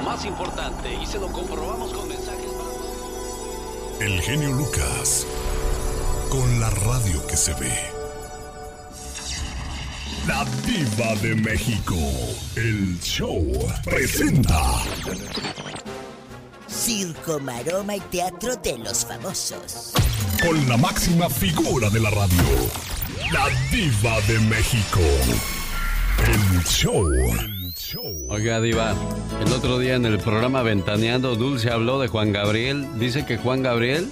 lo más importante y se lo comprobamos con mensajes para... El genio Lucas, con la radio que se ve. La diva de México, el show presenta. Circo, maroma y teatro de los famosos. Con la máxima figura de la radio, la diva de México, el show. Oiga, Diva, el otro día en el programa Ventaneando, Dulce habló de Juan Gabriel. Dice que Juan Gabriel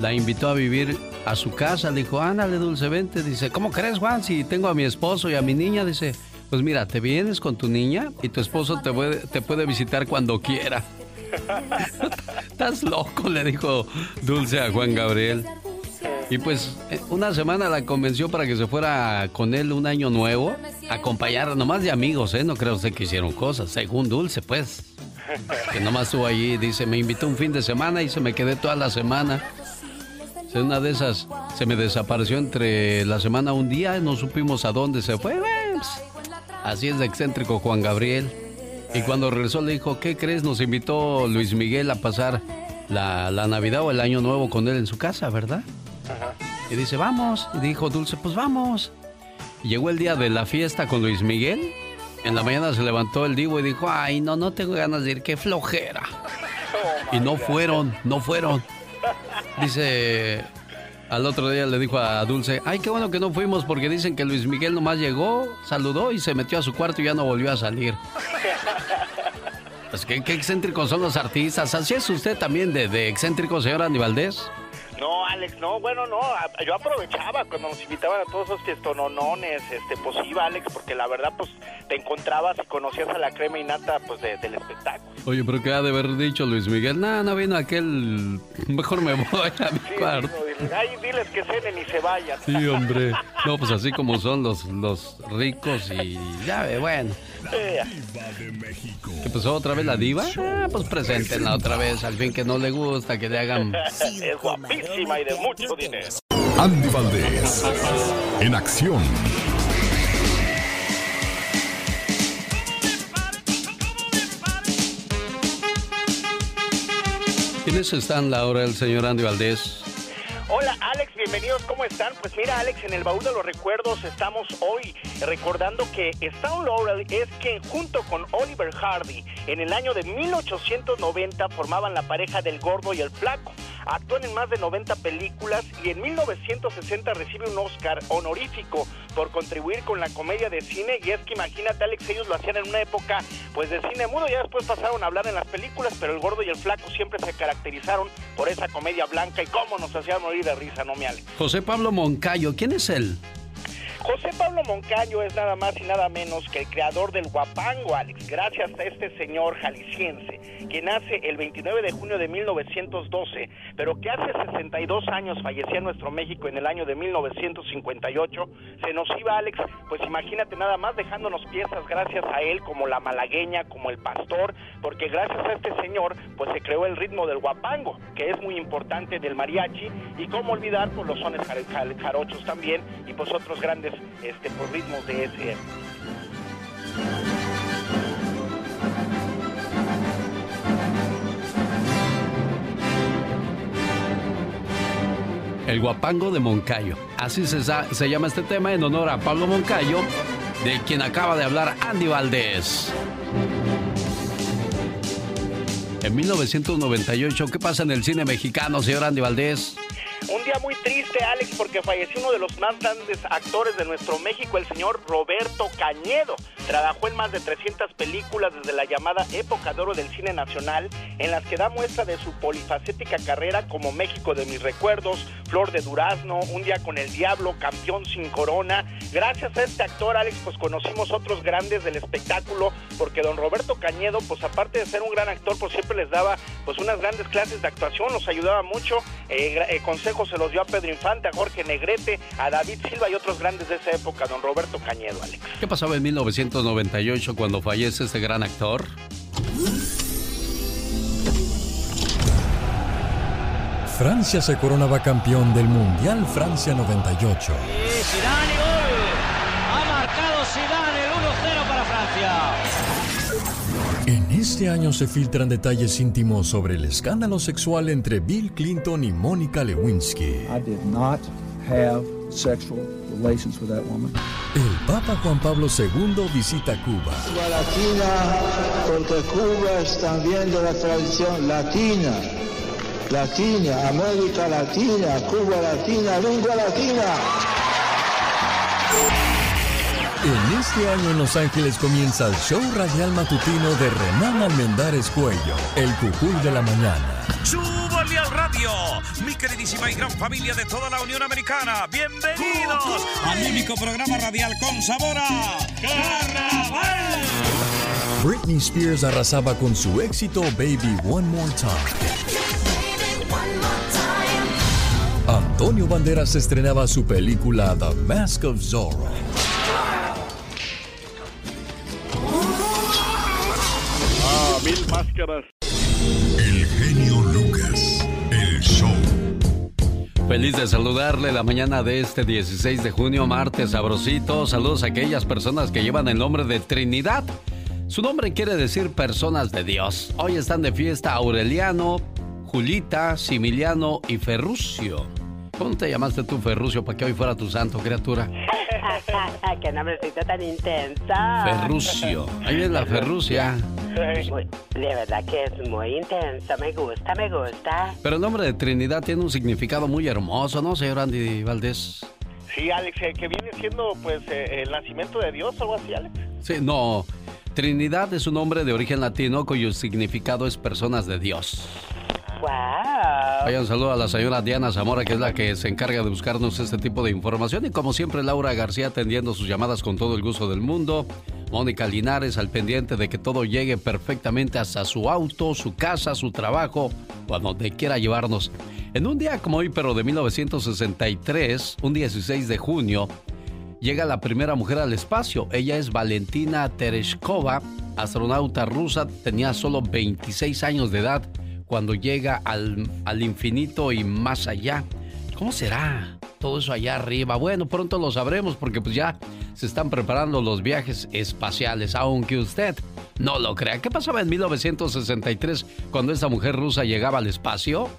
la invitó a vivir a su casa. Le dijo, ándale, Dulce, vente. Dice, ¿cómo crees, Juan? Si tengo a mi esposo y a mi niña. Dice, pues mira, te vienes con tu niña y tu esposo te puede, te puede visitar cuando quiera. Estás loco, le dijo Dulce a Juan Gabriel. Y pues eh, una semana la convenció para que se fuera con él un año nuevo, acompañar nomás de amigos, ¿eh? No creo usted que hicieron cosas, según Dulce, pues. Que nomás estuvo allí, dice, me invitó un fin de semana y se me quedé toda la semana. Una de esas se me desapareció entre la semana un día, no supimos a dónde se fue. Pues, así es de excéntrico Juan Gabriel. Y cuando regresó le dijo, ¿qué crees? Nos invitó Luis Miguel a pasar la, Navidad o el Año Nuevo con él en su casa, ¿verdad? Y dice, vamos. Y dijo Dulce, pues vamos. Y llegó el día de la fiesta con Luis Miguel. En la mañana se levantó el divo y dijo, ay, no, no tengo ganas de ir, qué flojera. Y no fueron, no fueron. Dice, al otro día le dijo a Dulce, ay, qué bueno que no fuimos porque dicen que Luis Miguel nomás llegó, saludó y se metió a su cuarto y ya no volvió a salir. Pues qué, qué excéntricos son los artistas. ¿Así es usted también de, de excéntrico, señor Andy Valdés? No, Alex, no, bueno, no, yo aprovechaba cuando nos invitaban a todos esos fiestononones, este, pues iba, Alex, porque la verdad, pues, te encontrabas y conocías a la crema y nata, pues, del espectáculo. Oye, pero ¿qué ha de haber dicho Luis Miguel? No, no vino aquel, mejor me voy a mi cuarto. Ay, diles que cenen y se vayan. Sí, hombre, no, pues así como son los, los ricos y ya ve, bueno. ¿Qué pasó otra vez la diva? Ah, pues preséntenla otra vez, al fin que no le gusta que le hagan... Es guapísima y de mucho dinero. Andy Valdés, en acción. ¿Quiénes están la hora del señor Andy Valdés? Hola Alex, bienvenidos, ¿cómo están? Pues mira Alex, en el baúl de los recuerdos estamos hoy recordando que Stone Laurel es quien junto con Oliver Hardy en el año de 1890 formaban la pareja del gordo y el flaco. Actúan en más de 90 películas y en 1960 recibe un Oscar honorífico por contribuir con la comedia de cine. Y es que imagínate, Alex, ellos lo hacían en una época pues de cine mudo. Ya después pasaron a hablar en las películas, pero el gordo y el flaco siempre se caracterizaron por esa comedia blanca y cómo nos hacían morir de risa, ¿no me Alex? José Pablo Moncayo, ¿quién es él? José Pablo Moncayo es nada más y nada menos que el creador del guapango, Alex, gracias a este señor jalisciense, que nace el 29 de junio de 1912, pero que hace 62 años fallecía en nuestro México en el año de 1958. Se nos iba, Alex, pues imagínate nada más dejándonos piezas gracias a él, como la malagueña, como el pastor, porque gracias a este señor, pues se creó el ritmo del guapango, que es muy importante del mariachi, y cómo olvidar, pues los sones jarochos también, y pues otros grandes este, por ritmos de ese. El guapango de Moncayo. Así se, se llama este tema en honor a Pablo Moncayo, de quien acaba de hablar Andy Valdés. En 1998, ¿qué pasa en el cine mexicano, señor Andy Valdés? Un día muy triste, Alex, porque falleció uno de los más grandes actores de nuestro México, el señor Roberto Cañedo. Trabajó en más de 300 películas desde la llamada época de oro del cine nacional, en las que da muestra de su polifacética carrera como México de mis recuerdos, Flor de Durazno, Un día con el diablo, Campeón sin corona. Gracias a este actor, Alex, pues conocimos otros grandes del espectáculo, porque don Roberto Cañedo, pues aparte de ser un gran actor, pues siempre les daba pues unas grandes clases de actuación, los ayudaba mucho, eh, eh se los dio a Pedro Infante, a Jorge Negrete, a David Silva y otros grandes de esa época, don Roberto Cañedo, Alex. ¿Qué pasaba en 1998 cuando fallece este gran actor? Francia se coronaba campeón del Mundial Francia 98. Y Zidane gol. Ha marcado Zidane el 1-0 para Francia este año se filtran detalles íntimos sobre el escándalo sexual entre Bill Clinton y Mónica Lewinsky. I did not have sexual relations with that woman. El Papa Juan Pablo II visita Cuba. Cuba latina, porque Cuba es también de la tradición latina. Latina, América Latina, Cuba Latina, lengua latina. En este año en Los Ángeles comienza el show radial matutino de Renán Almendares Cuello, el cucuy de la mañana. ¡Súbale al radio! Mi queridísima y gran familia de toda la Unión Americana, bienvenidos al único programa radial con sabor a Carnaval. Britney Spears arrasaba con su éxito Baby One More Time. Antonio Banderas estrenaba su película The Mask of Zorro. Mil máscaras. El genio Lucas, el show. Feliz de saludarle la mañana de este 16 de junio, martes sabrosito. Saludos a aquellas personas que llevan el nombre de Trinidad. Su nombre quiere decir personas de Dios. Hoy están de fiesta Aureliano, Julita, Similiano y Ferrucio. ¿Cómo te llamaste tú, Ferrucio, para que hoy fuera tu santo, criatura? ¡Qué nombrecito tan intensa! Ferrucio. Ahí es la Ferrucia. Muy- de verdad que es muy intensa. Me gusta, me gusta. Pero el nombre de Trinidad tiene un significado muy hermoso, ¿no, señor Andy Valdés? Sí, Alex, eh, que viene siendo pues eh, el nacimiento de Dios o algo así, Alex. Sí, no. Trinidad es un nombre de origen latino cuyo significado es personas de Dios. ¡Wow! Vaya un saludo a la señora Diana Zamora, que es la que se encarga de buscarnos este tipo de información. Y como siempre, Laura García atendiendo sus llamadas con todo el gusto del mundo. Mónica Linares al pendiente de que todo llegue perfectamente hasta su auto, su casa, su trabajo o donde quiera llevarnos. En un día como hoy, pero de 1963, un 16 de junio, llega la primera mujer al espacio. Ella es Valentina Tereshkova, astronauta rusa, tenía solo 26 años de edad cuando llega al, al infinito y más allá. ¿Cómo será todo eso allá arriba? Bueno, pronto lo sabremos porque pues ya se están preparando los viajes espaciales, aunque usted no lo crea. ¿Qué pasaba en 1963 cuando esta mujer rusa llegaba al espacio?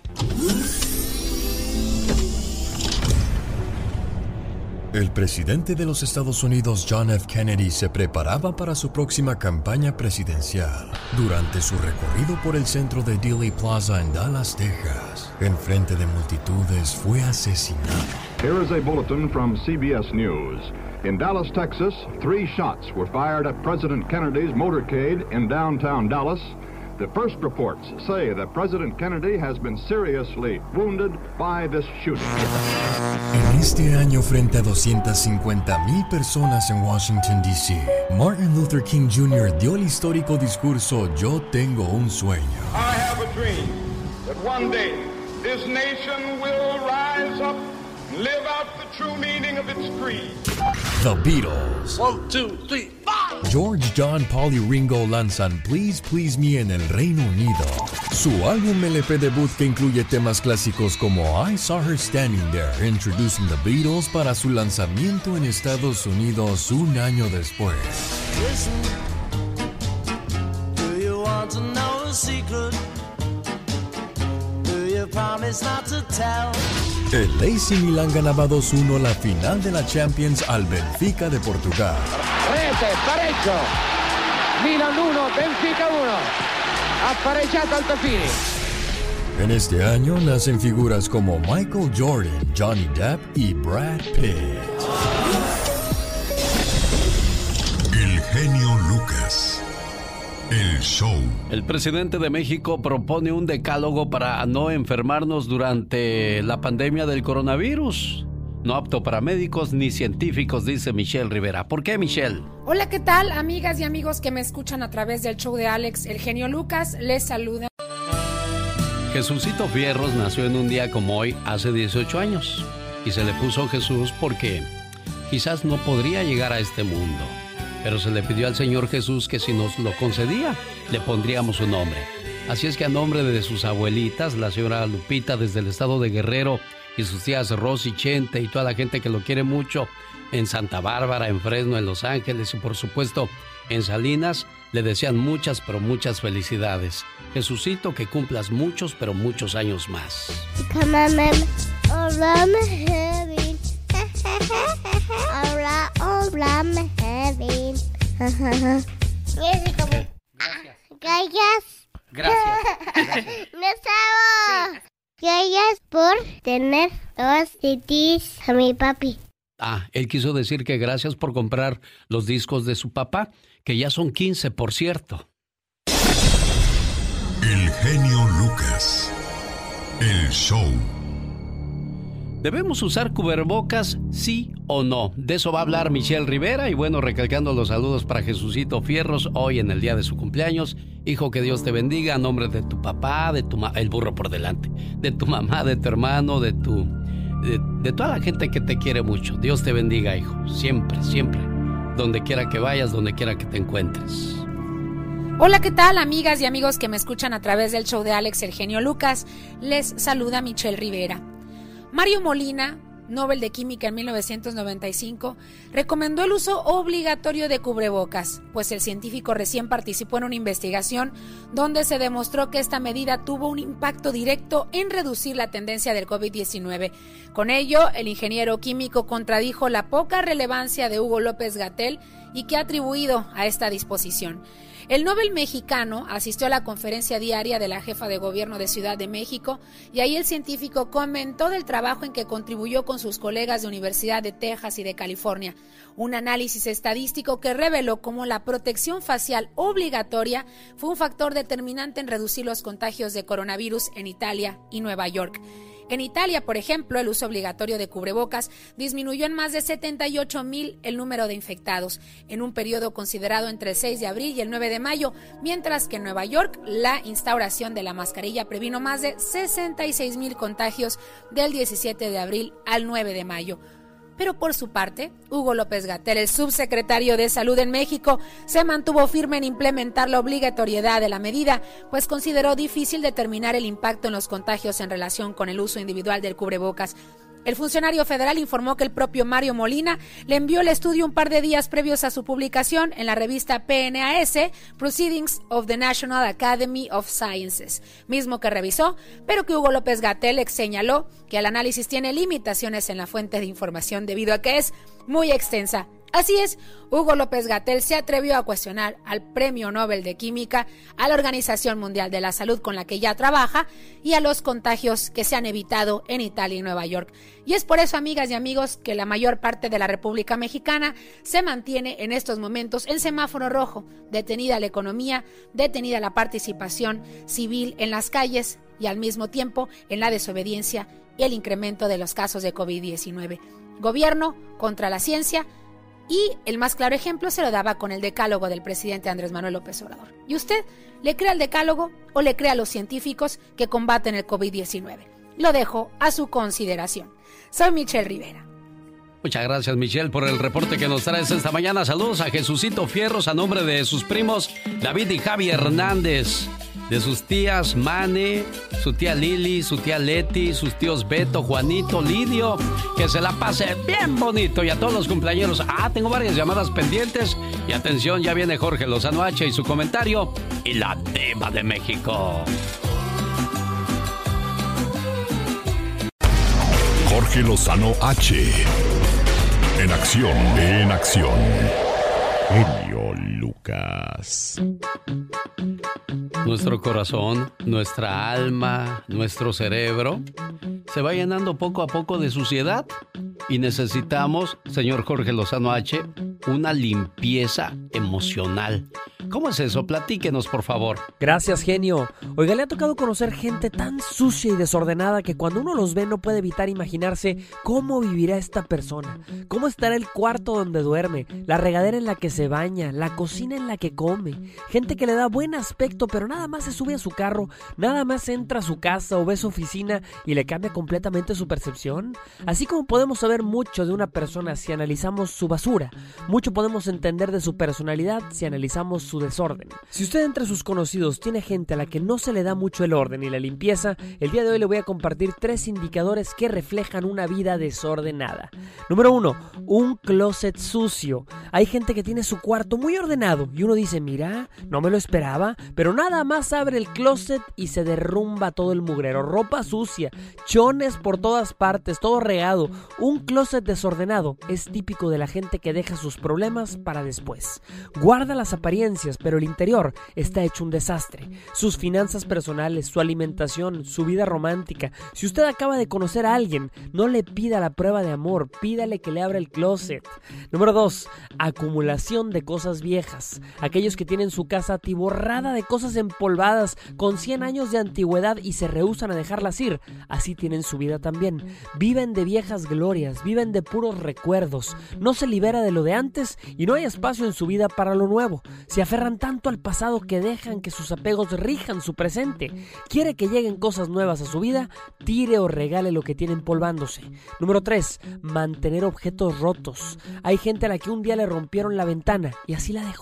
El presidente de los Estados Unidos, John F. Kennedy, se preparaba para su próxima campaña presidencial. Durante su recorrido por el centro de Dealey Plaza en Dallas, Texas, en frente de multitudes, fue asesinado. Here is a bulletin from CBS News. In Dallas, Texas, three shots were fired at President Kennedy's motorcade in downtown Dallas. The first reports say that President Kennedy has been seriously wounded by this shooting. En este año, frente a 250 mil personas en Washington, D.C., Martin Luther King Jr. dio el histórico discurso Yo tengo un sueño. I have a dream that one day this nation will rise up and live out the true meaning of its creed. The Beatles. One, two, three, George, John, Paul y Ringo lanzan Please Please Me en el Reino Unido. Su álbum LP debut que incluye temas clásicos como I Saw Her Standing There, introducing the Beatles para su lanzamiento en Estados Unidos un año después. Do you want to know a secret? El AC Milan ganaba 2-1 la final de la Champions al Benfica de Portugal. Rete, pareggio. Milan 1, Benfica 1. Ha pareggiato Altafini. En este año nacen figuras como Michael Jordan, Johnny Depp y Brad Pitt. El genio Lucas, el show. El presidente de México propone un decálogo para no enfermarnos durante la pandemia del coronavirus. No apto para médicos ni científicos, dice Michelle Rivera. ¿Por qué, Michelle? Hola, ¿qué tal, amigas y amigos que me escuchan a través del show de Alex, el genio Lucas? Les saluda. Jesucito Fierros nació en un día como hoy hace 18 años y se le puso Jesús porque quizás no podría llegar a este mundo, pero se le pidió al Señor Jesús que si nos lo concedía, le pondríamos su nombre. Así es que a nombre de sus abuelitas, la señora Lupita desde el estado de Guerrero y sus tías Rosy Chente y toda la gente que lo quiere mucho en Santa Bárbara, en Fresno, en Los Ángeles y por supuesto en Salinas le desean muchas, pero muchas felicidades. Jesucito, que cumplas muchos, pero muchos años más. Gracias. Gracias. Gracias por tener dos CDs a mi papi. Ah, él quiso decir que gracias por comprar los discos de su papá, que ya son 15, por cierto. El genio Lucas. El show. ¿Debemos usar cubrebocas, sí o no? De eso va a hablar Michelle Rivera y bueno, recalcando los saludos para Jesucito Fierros hoy en el día de su cumpleaños. Hijo, que Dios te bendiga a nombre de tu papá, de tu el burro por delante, de tu mamá, de tu hermano, de tu de, de toda la gente que te quiere mucho. Dios te bendiga, hijo, siempre, siempre. Donde quiera que vayas, donde quiera que te encuentres. Hola, ¿qué tal amigas y amigos que me escuchan a través del show de Alex El Genio Lucas? Les saluda Michelle Rivera. Mario Molina, Nobel de Química en 1995, recomendó el uso obligatorio de cubrebocas, pues el científico recién participó en una investigación donde se demostró que esta medida tuvo un impacto directo en reducir la tendencia del COVID-19. Con ello, el ingeniero químico contradijo la poca relevancia de Hugo López Gatel y que ha atribuido a esta disposición. El Nobel mexicano asistió a la conferencia diaria de la jefa de gobierno de Ciudad de México y ahí el científico comentó del trabajo en que contribuyó con sus colegas de Universidad de Texas y de California. Un análisis estadístico que reveló cómo la protección facial obligatoria fue un factor determinante en reducir los contagios de coronavirus en Italia y Nueva York. En Italia, por ejemplo, el uso obligatorio de cubrebocas disminuyó en más de 78 mil el número de infectados en un periodo considerado entre el 6 de abril y el 9 de mayo, mientras que en Nueva York la instauración de la mascarilla previno más de 66 mil contagios del 17 de abril al 9 de mayo. Pero por su parte, Hugo López Gatel, el subsecretario de Salud en México, se mantuvo firme en implementar la obligatoriedad de la medida, pues consideró difícil determinar el impacto en los contagios en relación con el uso individual del cubrebocas. El funcionario federal informó que el propio Mario Molina le envió el estudio un par de días previos a su publicación en la revista PNAS, Proceedings of the National Academy of Sciences, mismo que revisó, pero que Hugo López Gatel señaló que el análisis tiene limitaciones en la fuente de información debido a que es muy extensa Así es, Hugo López Gatel se atrevió a cuestionar al Premio Nobel de Química, a la Organización Mundial de la Salud con la que ya trabaja y a los contagios que se han evitado en Italia y Nueva York. Y es por eso, amigas y amigos, que la mayor parte de la República Mexicana se mantiene en estos momentos en semáforo rojo, detenida la economía, detenida la participación civil en las calles y al mismo tiempo en la desobediencia y el incremento de los casos de COVID-19. Gobierno contra la ciencia, y el más claro ejemplo se lo daba con el decálogo del presidente Andrés Manuel López Obrador. ¿Y usted le cree al decálogo o le cree a los científicos que combaten el COVID-19? Lo dejo a su consideración. Soy Michelle Rivera. Muchas gracias Michelle por el reporte que nos traes esta mañana. Saludos a Jesucito Fierros a nombre de sus primos David y Javi Hernández de sus tías Mane, su tía Lili, su tía Leti, sus tíos Beto, Juanito, Lidio. Que se la pase bien bonito y a todos los cumpleaños. Ah, tengo varias llamadas pendientes. Y atención, ya viene Jorge Lozano H y su comentario. Y la Deva de México. Jorge Lozano H. En acción, en acción. Lucas. Nuestro corazón, nuestra alma, nuestro cerebro se va llenando poco a poco de suciedad y necesitamos, señor Jorge Lozano H, una limpieza emocional. ¿Cómo es eso? Platíquenos, por favor. Gracias, genio. Oiga, le ha tocado conocer gente tan sucia y desordenada que cuando uno los ve no puede evitar imaginarse cómo vivirá esta persona, cómo estará el cuarto donde duerme, la regadera en la que se baña, la cocina en la que come. Gente que le da buen aspecto, pero nada más se sube a su carro, nada más entra a su casa o ve su oficina y le cambia completamente su percepción. Así como podemos saber mucho de una persona si analizamos su basura, mucho podemos entender de su personalidad si analizamos su su desorden. Si usted entre sus conocidos tiene gente a la que no se le da mucho el orden y la limpieza, el día de hoy le voy a compartir tres indicadores que reflejan una vida desordenada. Número uno, un closet sucio. Hay gente que tiene su cuarto muy ordenado y uno dice, mira, no me lo esperaba, pero nada más abre el closet y se derrumba todo el mugrero. Ropa sucia, chones por todas partes, todo regado. Un closet desordenado es típico de la gente que deja sus problemas para después. Guarda las apariencias, pero el interior está hecho un desastre. Sus finanzas personales, su alimentación, su vida romántica. Si usted acaba de conocer a alguien, no le pida la prueba de amor, pídale que le abra el closet. Número 2. Acumulación de cosas viejas. Aquellos que tienen su casa atiborrada de cosas empolvadas con 100 años de antigüedad y se rehusan a dejarlas ir, así tienen su vida también. Viven de viejas glorias, viven de puros recuerdos. No se libera de lo de antes y no hay espacio en su vida para lo nuevo. Se aferran tanto al pasado que dejan que sus apegos rijan su presente. Quiere que lleguen cosas nuevas a su vida, tire o regale lo que tiene empolvándose. Número 3. Mantener objetos rotos. Hay gente a la que un día le rompieron la ventana y así la dejó.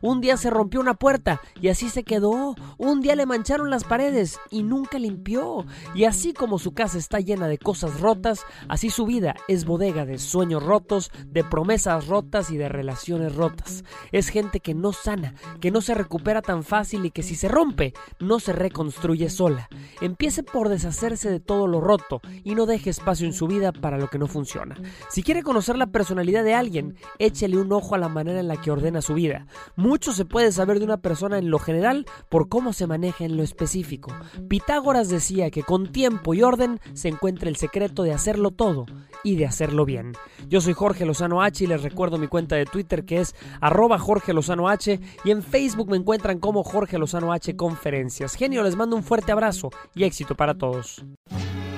Un día se rompió una puerta y así se quedó. Un día le mancharon las paredes y nunca limpió. Y así como su casa está llena de cosas rotas, así su vida es bodega de sueños rotos, de promesas rotas y de relaciones rotas. Es gente que no sana, que no se recupera tan fácil y que si se rompe, no se reconstruye sola. Empiece por deshacerse de todo lo roto y no deje espacio en su vida para lo que no funciona. Si quiere conocer la personalidad de alguien, échele un ojo a la manera en la que ordena su vida. Mucho se puede saber de una persona en lo general por cómo se maneja en lo específico. Pitágoras decía que con tiempo y orden se encuentra el secreto de hacerlo todo y de hacerlo bien. Yo soy Jorge Lozano H y les recuerdo mi cuenta de Twitter que es arroba Jorge Lozano H y en Facebook me encuentran como Jorge Lozano H Conferencias. Genio, les mando un fuerte abrazo y éxito para todos.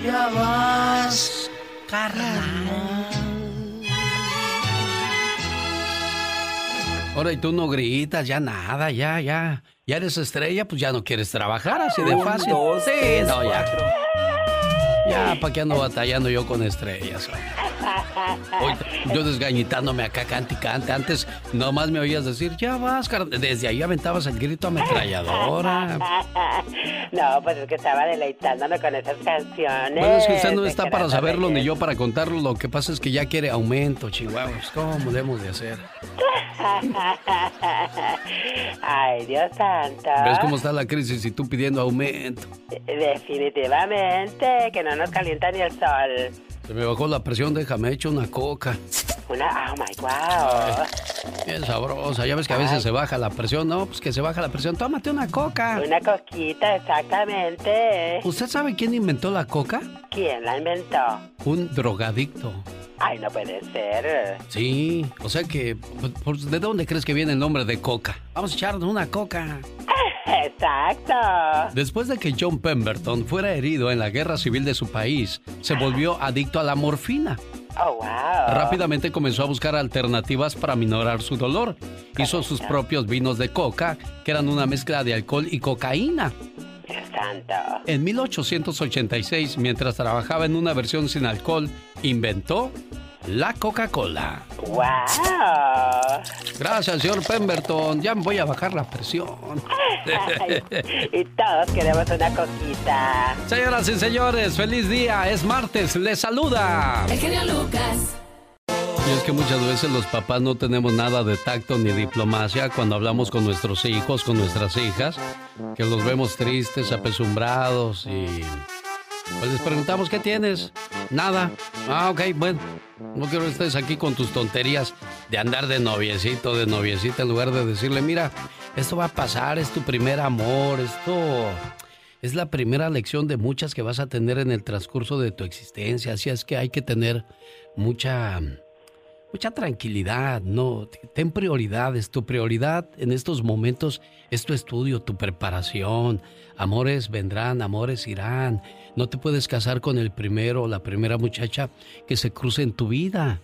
Ya vas, carnal. Ahora y tú no gritas, ya nada, ya, ya. Ya eres estrella, pues ya no quieres trabajar así de Un, fácil. dos, sí, tres, no, ya. cuatro. Ya, ¿para qué ando batallando yo con estrellas? Hoy yo desgañitándome acá, cante cante. Antes nomás me oías decir, ya vas, carnal. Desde ahí aventabas el grito ametralladora. No, pues es que estaba deleitándome con esas canciones. Bueno, es que usted no está para saberlo ni yo para contarlo. Lo que pasa es que ya quiere aumento, chihuahuas. ¿Cómo debemos de hacer? Ay, Dios santo. ¿Ves cómo está la crisis y tú pidiendo aumento? Definitivamente, que no nos calienta ni el sol. Se me bajó la presión, déjame hecho una coca. Una, oh my wow. Bien sabrosa. Ya ves que a veces se baja la presión. No, pues que se baja la presión. Tómate una coca. Una coquita, exactamente. ¿Usted sabe quién inventó la coca? ¿Quién la inventó? Un drogadicto. Ay, no puede ser. Sí, o sea que, pues, ¿de dónde crees que viene el nombre de coca? Vamos a echarnos una coca. Exacto. Después de que John Pemberton fuera herido en la guerra civil de su país, se volvió adicto a la morfina. Oh, wow. Rápidamente comenzó a buscar alternativas para minorar su dolor. Hizo sus propios vinos de coca, que eran una mezcla de alcohol y cocaína. Dios santo. En 1886, mientras trabajaba en una versión sin alcohol, inventó la Coca-Cola. Wow. Gracias, señor Pemberton. Ya me voy a bajar la presión. Ay, y todos queremos una coquita. Señoras y señores, feliz día. Es martes. Les saluda. El genio Lucas. Y es que muchas veces los papás no tenemos nada de tacto ni diplomacia cuando hablamos con nuestros hijos, con nuestras hijas, que los vemos tristes, apesumbrados y pues les preguntamos qué tienes. Nada. Ah, ok, bueno. No quiero que estés aquí con tus tonterías de andar de noviecito, de noviecita, en lugar de decirle, mira, esto va a pasar, es tu primer amor, esto es la primera lección de muchas que vas a tener en el transcurso de tu existencia. Así es que hay que tener mucha mucha tranquilidad, no, ten prioridades. Tu prioridad en estos momentos es tu estudio, tu preparación. Amores vendrán, amores irán. No te puedes casar con el primero o la primera muchacha que se cruce en tu vida.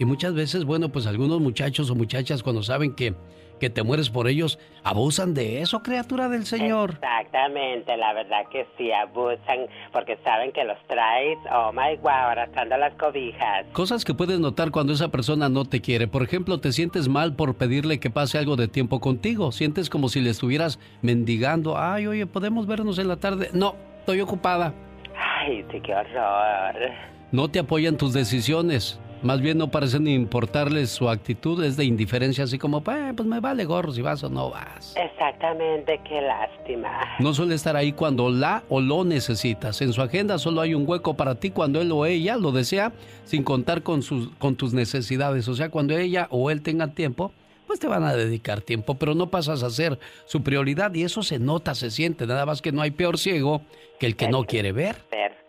Y muchas veces, bueno, pues algunos muchachos o muchachas cuando saben que que te mueres por ellos, abusan de eso, criatura del Señor. Exactamente, la verdad que sí, abusan porque saben que los traes, oh my wow, arrastrando las cobijas. Cosas que puedes notar cuando esa persona no te quiere. Por ejemplo, te sientes mal por pedirle que pase algo de tiempo contigo. Sientes como si le estuvieras mendigando. Ay, oye, ¿podemos vernos en la tarde? No, estoy ocupada. Ay, sí, qué horror. No te apoyan tus decisiones. Más bien no parecen importarles su actitud, es de indiferencia, así como, pues me vale gorro si vas o no vas. Exactamente, qué lástima. No suele estar ahí cuando la o lo necesitas. En su agenda solo hay un hueco para ti cuando él o ella lo desea, sin contar con, sus, con tus necesidades. O sea, cuando ella o él tengan tiempo, pues te van a dedicar tiempo, pero no pasas a ser su prioridad y eso se nota, se siente. Nada más que no hay peor ciego que el que no quiere ver.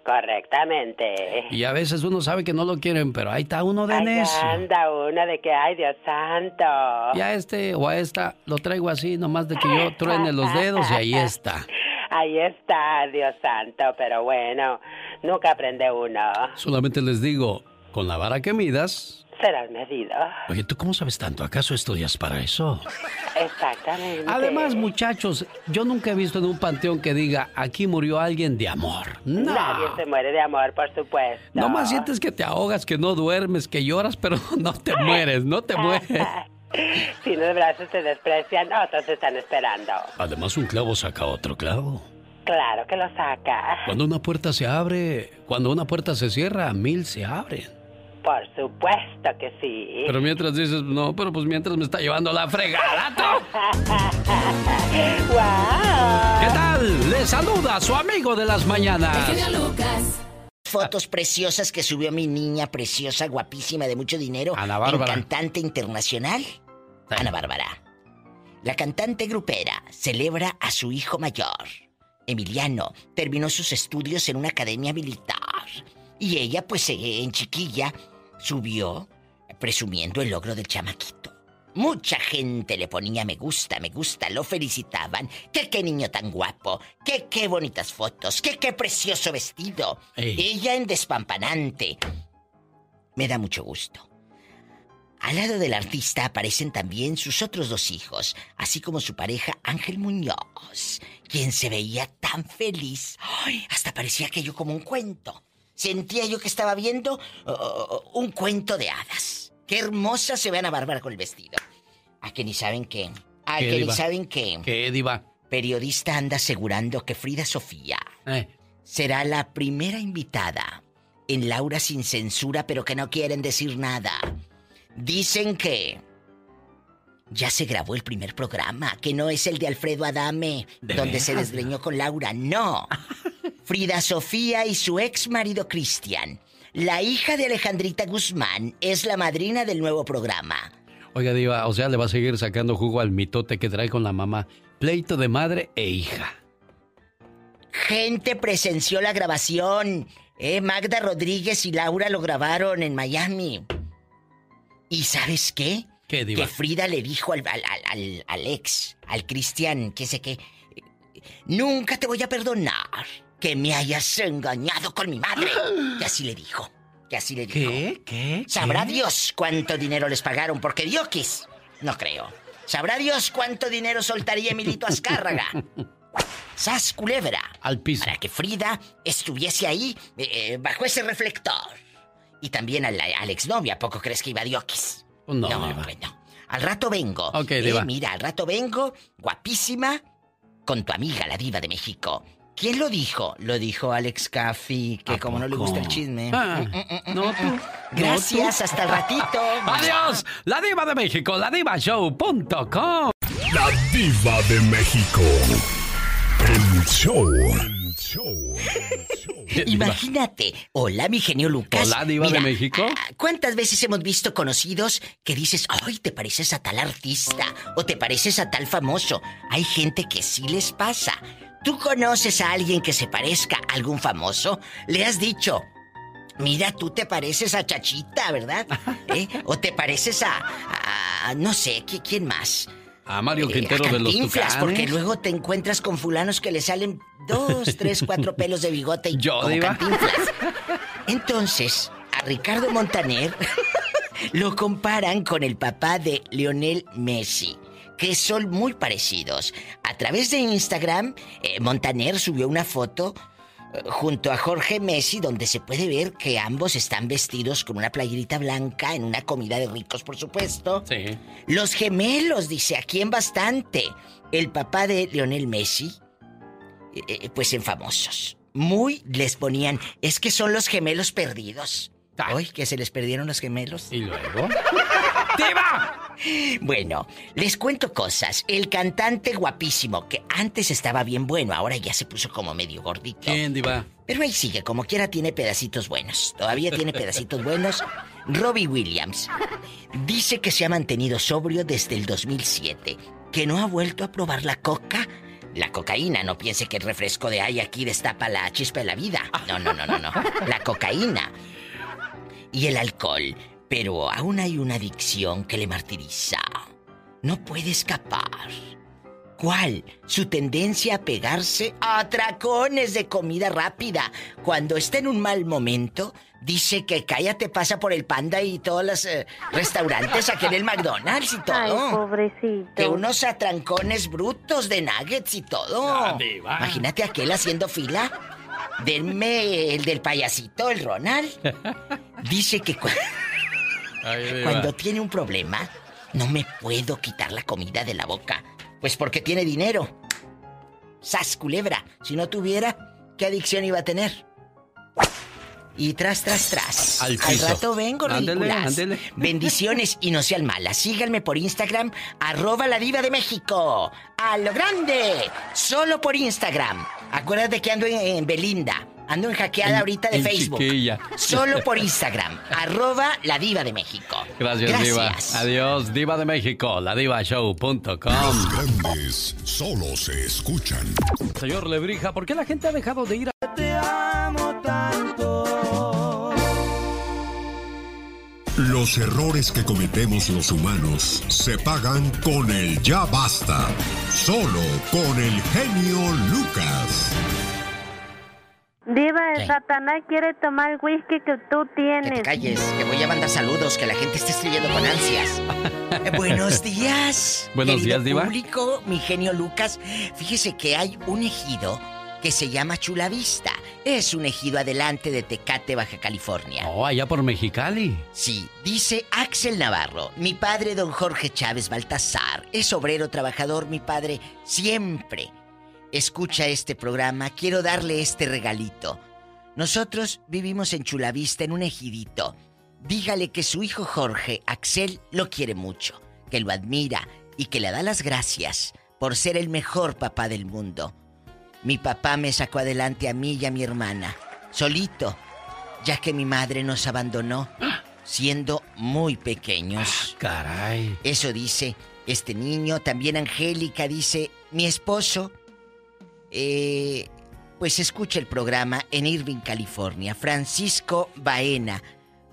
Correctamente. Y a veces uno sabe que no lo quieren, pero ahí está uno de ahí necio. anda uno de que, ay, Dios santo. Y a este o a esta lo traigo así, nomás de que yo truene los dedos y ahí está. Ahí está, Dios santo, pero bueno, nunca aprende uno. Solamente les digo, con la vara que midas, será medido. Oye, ¿tú cómo sabes tanto? ¿Acaso estudias para eso? Exactamente. Además, muchachos, yo nunca he visto en un panteón que diga, aquí murió alguien de amor. No. Nadie se muere de amor, por supuesto. No más sientes que te ahogas, que no duermes, que lloras, pero no te mueres, no te mueres. si los brazos te desprecian, otros están esperando. Además, un clavo saca otro clavo. Claro que lo saca. Cuando una puerta se abre, cuando una puerta se cierra, mil se abren. Por supuesto que sí. Pero mientras dices, no, pero pues mientras me está llevando la fregada. wow. ¿Qué tal? Le saluda su amigo de las mañanas. Lucas. Fotos preciosas que subió mi niña preciosa, guapísima, de mucho dinero. Ana Bárbara. cantante internacional. Ana Bárbara. La cantante grupera celebra a su hijo mayor. Emiliano terminó sus estudios en una academia militar. Y ella, pues en chiquilla, subió presumiendo el logro del chamaquito. Mucha gente le ponía me gusta, me gusta, lo felicitaban. Que qué niño tan guapo, que qué bonitas fotos, que qué precioso vestido. Ella en despampanante. Me da mucho gusto. Al lado del artista aparecen también sus otros dos hijos, así como su pareja Ángel Muñoz, quien se veía tan feliz. hasta parecía aquello como un cuento. Sentía yo que estaba viendo uh, un cuento de hadas. Qué hermosa se ve Ana Bárbara con el vestido. A que ni saben qué. A que ni saben qué. ¿Qué, Diva? Periodista anda asegurando que Frida Sofía eh. será la primera invitada en Laura sin censura, pero que no quieren decir nada. Dicen que ya se grabó el primer programa, que no es el de Alfredo Adame, donde se desgreñó con Laura, no. Frida Sofía y su ex marido Cristian. La hija de Alejandrita Guzmán es la madrina del nuevo programa. Oiga, Diva, o sea, le va a seguir sacando jugo al mitote que trae con la mamá. Pleito de madre e hija. Gente presenció la grabación. Eh, Magda Rodríguez y Laura lo grabaron en Miami. ¿Y sabes qué? ¿Qué, Diva? Que Frida le dijo al, al, al, al ex, al Cristian, que sé qué. Nunca te voy a perdonar que me hayas engañado con mi madre. Que así le dijo. Que así le dijo. ¿Qué? ¿Qué? Sabrá Dios cuánto dinero les pagaron porque Diokis. No creo. Sabrá Dios cuánto dinero soltaría Emilito Azcárraga. Sas culebra. Al piso. Para que Frida estuviese ahí eh, eh, bajo ese reflector. Y también al, al exnovio. ¿A poco crees que iba Diokis? No, no, diva. bueno. Al rato vengo. Ok, Eh, diva. mira, al rato vengo, guapísima, con tu amiga, la diva de México. ¿Quién lo dijo? Lo dijo Alex Caffi, que ¿A como no le gusta el chisme. Ah, Mm, mm, mm, no, mm, tú. mm. Gracias, No, tú. hasta el ratito. Adiós, la diva de México, la divashow.com. La diva de México. El show. El show. Imagínate. Hola, mi genio Lucas. Hola, diva de México. ¿Cuántas veces hemos visto conocidos que dices, ay, te pareces a tal artista o te pareces a tal famoso? Hay gente que sí les pasa. ¿Tú conoces a alguien que se parezca a algún famoso? Le has dicho, mira, tú te pareces a Chachita, ¿verdad? ¿Eh? O te pareces a, a- no sé, ¿qui- ¿quién más? A Mario Eh, Quintero a de los Cantinflas, porque Tucanes. luego te encuentras con fulanos que le salen dos, tres, cuatro pelos de bigote y Yo, como. Cantinflas. Entonces, a Ricardo Montaner Lo comparan con el papá de Lionel Messi, que son muy parecidos. A través de Instagram, eh, Montaner subió una foto eh, junto a Jorge Messi donde se puede ver que ambos están vestidos con una playerita blanca en una comida de ricos, por supuesto. Sí. Los gemelos, dice aquí en bastante. El papá de Lionel Messi, eh, pues en famosos. Muy les ponían, es que son los gemelos perdidos. Ay, que se les perdieron los gemelos. ¿Y luego? ¡Diva! Bueno, les cuento cosas. El cantante guapísimo, que antes estaba bien bueno, ahora ya se puso como medio gordito. ¿Quién, Diva? Pero ahí sigue, como quiera tiene pedacitos buenos. Todavía tiene pedacitos buenos. Robbie Williams dice que se ha mantenido sobrio desde el 2007, que no ha vuelto a probar la coca. La cocaína, no piense que el refresco de ay aquí destapa la chispa de la vida. No, no, no, no, no. La cocaína. Y el alcohol. Pero aún hay una adicción que le martiriza. No puede escapar. ¿Cuál? Su tendencia a pegarse a atracones de comida rápida. Cuando está en un mal momento, dice que cállate pasa por el panda y todos los eh, restaurantes aquí en el McDonald's y todo. Ay, pobrecito. Que unos atrancones brutos de nuggets y todo. Imagínate aquel haciendo fila. Denme el del payasito, el Ronald. Dice que Ay, cuando tiene un problema, no me puedo quitar la comida de la boca. Pues porque tiene dinero. Sas, culebra. Si no tuviera, ¿qué adicción iba a tener? Y tras, tras, tras. Al piso. rato vengo, ridículas. ándele. Bendiciones y no sean malas. Síganme por Instagram, arroba la diva de México. A lo grande. Solo por Instagram. Acuérdate que ando en, en Belinda. Ando en hackeada En- ahorita de Facebook. chiquilla. Solo por Instagram. arroba la diva de México. Gracias, Diva. Adiós, Diva de México, ladivashow.com. Grandes solo se escuchan. Señor Lebrija, ¿por qué la gente ha dejado de ir a... Te amo tanto. Los errores que cometemos los humanos se pagan con el ya basta. Solo con el genio Lucas. Satanás quiere tomar el whisky que tú Que te tienes. calles, que voy a mandar saludos, que la gente está escribiendo con ansias. Buenos días. Buenos días, Diva. público, mi genio Lucas. Fíjese que hay un ejido que se llama Chulavista. Es un ejido adelante de Tecate, Baja California. Oh, allá por Mexicali. Sí, dice Axel Navarro. Mi padre, don Jorge Chávez Baltasar, es obrero trabajador, mi padre, siempre escucha este programa. Quiero darle este regalito. Nosotros vivimos en Chulavista, en un ejidito. Dígale que su hijo Jorge, Axel, lo quiere mucho, que lo admira y que le da las gracias por ser el mejor papá del mundo. Mi papá me sacó adelante a mí y a mi hermana, solito, ya que mi madre nos abandonó siendo muy pequeños. Caray. Eso dice este niño. También Angélica dice, mi esposo, eh, pues escucha el programa en Irving, California. Francisco Baena.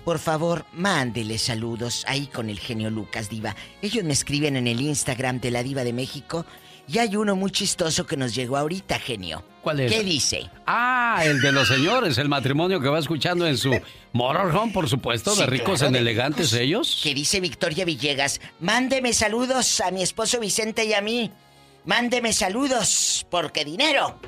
Por favor, mándele saludos ahí con el genio Lucas Diva. Ellos me escriben en el Instagram de la Diva de México y hay uno muy chistoso que nos llegó ahorita, genio. ¿Cuál es? ¿Qué dice? Ah, el de los señores, el matrimonio que va escuchando en su motorhome, por supuesto, Sí, de ricos claro, en de elegantes ricos. ellos. Que dice Victoria Villegas, mándeme saludos a mi esposo Vicente y a mí. Mándeme saludos, porque dinero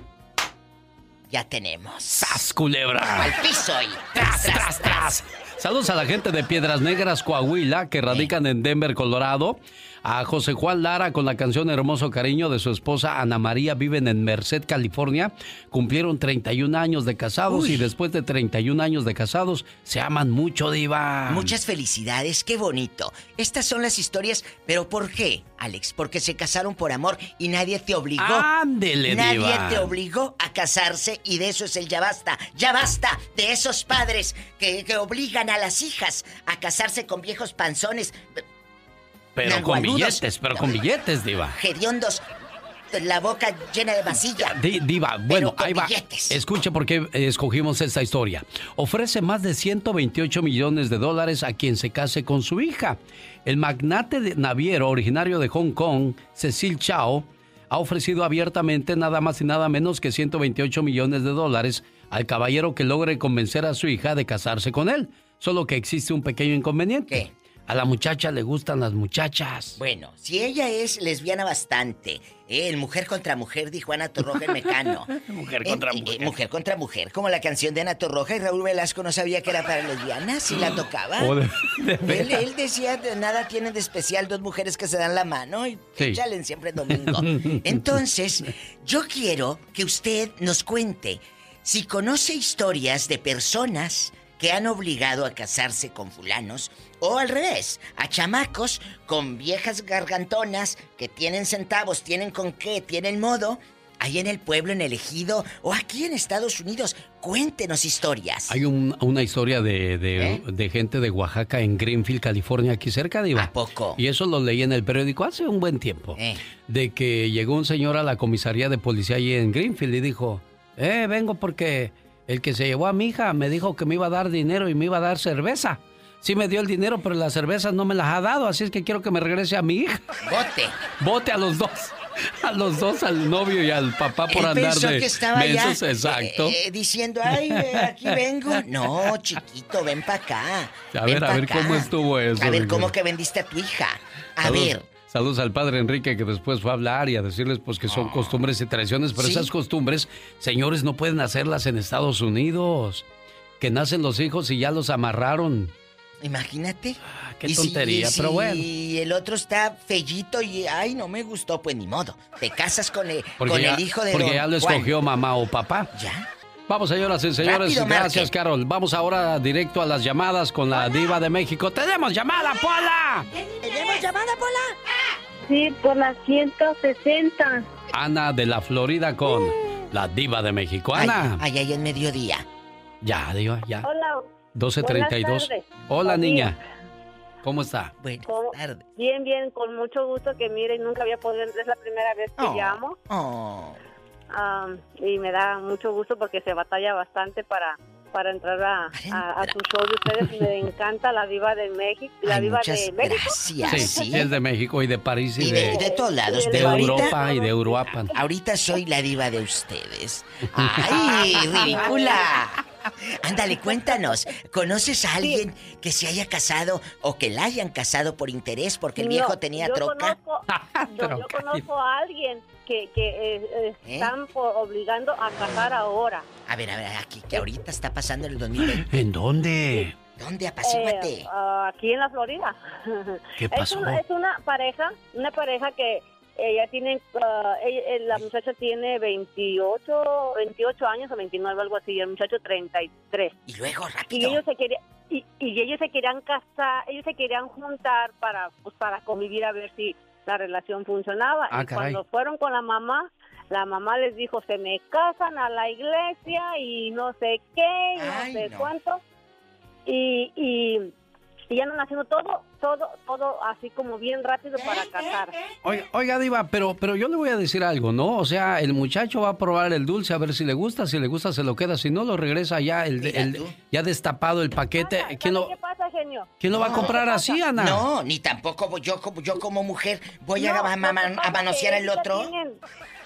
ya tenemos. ¡Sas, culebra! Al piso y tras, tras, tras. Saludos a la gente de Piedras Negras, Coahuila, que radican en Denver, Colorado. A José Juan Lara con la canción Hermoso Cariño de su esposa Ana María viven en Merced, California. Cumplieron 31 años de casados Uy. y después de 31 años de casados se aman mucho, diva. Muchas felicidades, qué bonito. Estas son las historias, pero ¿por qué, Alex? Porque se casaron por amor y nadie te obligó. Ándele, Nadie diva. te obligó a casarse y de eso es el ya basta. Ya basta de esos padres que, que obligan a las hijas a casarse con viejos panzones, Pero con billetes, pero con billetes, diva. hediondos, la boca llena de vasilla. Di- Diva, bueno, ahí va. billetes. Escuche por qué eh, escogimos esta historia. Ofrece más de 128 millones de dólares a quien se case con su hija. El magnate de naviero originario de Hong Kong, Cecil Chao, ha ofrecido abiertamente nada más y nada menos que 128 millones de dólares al caballero que logre convencer a su hija de casarse con él. Solo que existe un pequeño inconveniente. A la muchacha le gustan las muchachas. Bueno, si ella es lesbiana bastante, eh, el mujer contra mujer, dijo Ana Torroja el Mecano. mujer Eh, contra eh, mujer. mujer contra mujer, como la canción de Ana Torroja y Raúl Velasco no sabía que era para lesbianas y la tocaba. Oh, de- de él, decía, "De nada tienen de especial dos mujeres que se dan la mano y Sí. chalen siempre en domingo. Entonces, yo quiero que usted nos cuente si conoce historias de personas que han obligado a casarse con fulanos o al revés, a chamacos con viejas gargantonas que tienen centavos, tienen con qué, tienen modo, ahí en el pueblo, en el ejido o aquí en Estados Unidos. Cuéntenos historias. Hay un- una historia de, de- ¿Eh? de gente de Oaxaca en Greenfield, California, aquí cerca, Diva. ¿A poco? Y eso lo leí en el periódico hace un buen tiempo. Eh. De que llegó un señor a la comisaría de policía allí en Greenfield y dijo, eh, vengo porque el que se llevó a mi hija me dijo que me iba a dar dinero y me iba a dar cerveza. Sí me dio el dinero, pero las cervezas no me las ha dado, así es que quiero que me regrese a mi hija. Bote. Bote a los dos. A los dos, al novio y al papá por Él andar pensó de que estaba ya, mensos, exacto. eh, eh, diciendo, ay, eh, aquí vengo. No, chiquito, ven para acá. A ven ver, a ver acá. cómo estuvo eso. A ver. ¿cómo que vendiste a tu hija? A ver, Saludos al padre Enrique que después fue a hablar y a decirles pues que son costumbres y tradiciones, pero Ah. Sí. esas costumbres, señores, no pueden hacerlas en Estados Unidos. Que nacen los hijos y ya los amarraron. imagínate. qué Y si- tontería, y pero bueno. Y el otro está fellito y, ay, no me gustó, pues ni modo. Te casas con el, con ya, el hijo de porque don ya lo Juan. escogió mamá o papá. ¿Ya? Vamos, señoras y señores. Rápido, Gracias, marque. Carol. Vamos ahora directo a las llamadas con la diva de México. ¡Tenemos llamada, Pola! ¿Tenemos llamada, Pola? Sí, por las 160. Ana de la Florida con la diva de México. Ana. Ay, ay, en mediodía. Ya, diva, ya. Hola. 12.32. Buenas tardes. Hola, niña. ¿Cómo está? Buenas ¿Cómo? Bien, bien, con mucho gusto que mire, nunca había podido, es la primera vez que Oh. llamo. Oh. Am, y me da mucho gusto porque se batalla bastante para para entrar a, a- a su show de ustedes. Me encanta la diva de México, la Ay, diva muchas de México. gracias. Sí, sí. es de México y de París y, Y de, de todos lados. de ahorita- Europa y de Europa. Ahorita soy la diva de ustedes. ¡Ay, ridícula! Ándale, cuéntanos. ¿Conoces a alguien que se haya casado o que la hayan casado por interés porque el No, viejo tenía yo troca? Conozco, yo, yo conozco a alguien que, que eh, eh, están por- obligando a casar ahora. A ver, a ver, aquí, que ahorita está pasando en el 2020. ¿En dónde? ¿Dónde? Apacíguate. Eh, ah, aquí en la Florida. ¿Qué Es pasó? una, es una pareja, una pareja que ella tiene, ah, ella- eh, la muchacha tiene 28, 28 años o 29, algo así, y el muchacho 33. Y luego, Y rápido. ellos se querían, y, y ellos se querían casar, ellos se querían juntar para, pues, para convivir a ver si la relación funcionaba. Ah, y caray. cuando fueron con la mamá, la mamá les dijo, se me casan a la iglesia y no sé qué, y Ay, no sé no. cuánto. Y, y, y ya no haciendo todo, todo, todo así como bien rápido para casar. Oiga, oiga, Diva, pero, pero yo le voy a decir algo, ¿no? O sea, el muchacho va a probar el dulce a ver si le gusta, si le gusta se lo queda, si no lo regresa ya el, el- ya destapado el paquete. ¿Quién lo, ¿Qué pasa, genio? quién lo va a comprar así, Ana? No, ni tampoco yo, como- yo como mujer voy a, No, manosear al otro.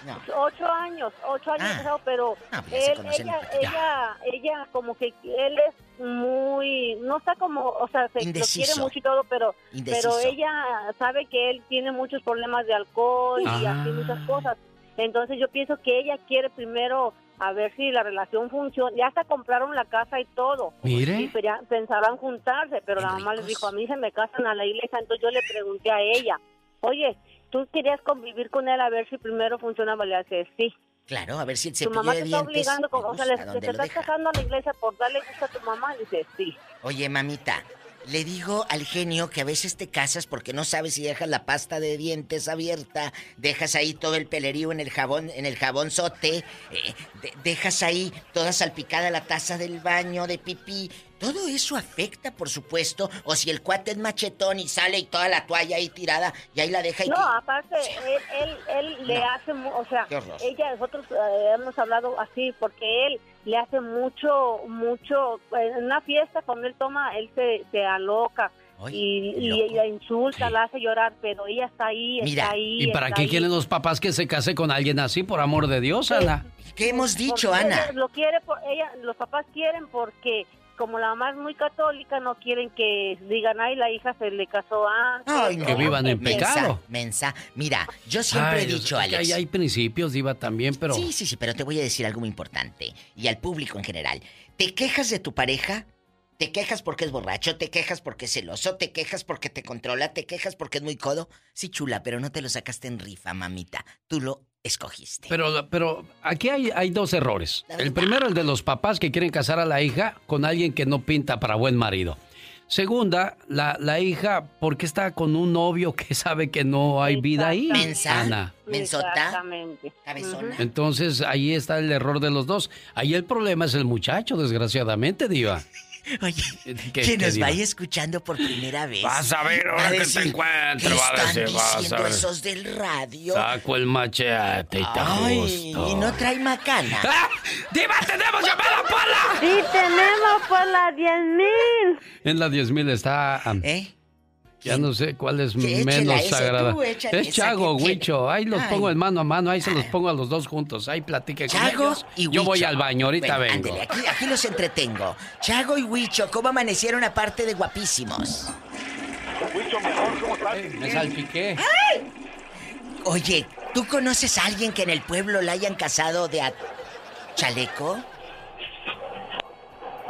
No. Ocho años, ocho años Ah. pero Ah, pues él, ella, ella, ella como que él es muy, no está como, o sea, se lo quiere mucho y todo, pero, Indeciso. pero ella sabe que él tiene muchos problemas de alcohol y Ah. así muchas cosas. Entonces yo pienso que ella quiere primero a ver si la relación funciona. Ya hasta compraron la casa y todo. Mire. Y pe- pensaban juntarse, pero la mamá les dijo, a mí se me casan a la iglesia. Entonces yo le pregunté a ella, oye, ¿tú querías convivir con él a ver si primero funcionaba? Le hace, sí. Claro, a ver si el Tu cepillo mamá de te está dientes obligando, como, o sea, le- ¿dónde te estás casando a la iglesia por darle gusto a tu mamá. Dice, sí. Oye, mamita, le digo al genio que a veces te casas porque no sabes si dejas la pasta de dientes abierta, dejas ahí todo el pelerío en el jabón, en el jabón sote, eh, de- dejas ahí toda salpicada la taza del baño de pipí. Todo eso afecta, por supuesto, o si el cuate es machetón y sale y toda la toalla ahí tirada y ahí la deja y No, que- aparte, él, él, él le hace, mu- o sea, ella, nosotros eh, hemos hablado así, porque él le hace mucho, mucho, en una fiesta cuando él toma, él se, se aloca. y, y, y la insulta, la hace llorar, pero ella está ahí, Mira, está ahí. ¿Y para qué ahí. quieren los papás que se case con alguien así, por amor de Dios, Ana? ¿Qué hemos dicho, Porque Ana? ella Lo quiere por, ella, los papás quieren porque como la mamá es muy católica, no quieren que digan, ay, la hija se le casó a... Ay, Que vivan en Mensa, pecado. Mensa, mira, yo siempre Ay, he dicho, Alex. Hay, hay principios, Diva, también, pero. Sí, sí, sí, pero te voy a decir algo muy importante. Y al público en general. ¿Te quejas de tu pareja? ¿Te quejas porque es borracho? ¿Te quejas porque es celoso? ¿Te quejas porque te controla? ¿Te quejas porque es muy codo? Sí, chula, pero no te lo sacaste en rifa, mamita. Tú lo escogiste. Pero, pero aquí hay, hay dos errores. El primero, el de los papás que quieren casar a la hija con alguien que no pinta para buen marido. Segunda, la, la hija, ¿por qué está con un novio que sabe que no hay vida ahí? Mensa, Ana. mensota, Exactamente. cabezona. Entonces ahí está el error de los dos. Ahí el problema es el muchacho, desgraciadamente, Diva. Oye, ¿Qué- que qué nos diva? vaya escuchando por primera vez. Vas a ver ahora a que te decir, encuentre, ¿qué va a están decir, vas a diciendo ver. esos del radio? Saco el machete y te Ay, ajusto. y no trae macana. ¡Ah! ¡Diva, tenemos llamada, Pola! Sí, tenemos por las 10 mil. En la 10.000 está... am, Ya no sé cuál es échela menos sagrada. tú, échale es Chago, que Huicho. Ahí los Ay. pongo en mano a mano. Ahí se los pongo a los dos juntos. Ahí platique con Chago ellos. y Yo voy al baño. Ahorita Bueno, vengo. ándele, aquí, aquí los entretengo. Chago y Huicho, ¿cómo amanecieron aparte de guapísimos? Huicho, mejor, ¿cómo estás? Me salpiqué. Oye, ¿tú conoces a alguien que en el pueblo la hayan casado de a chaleco?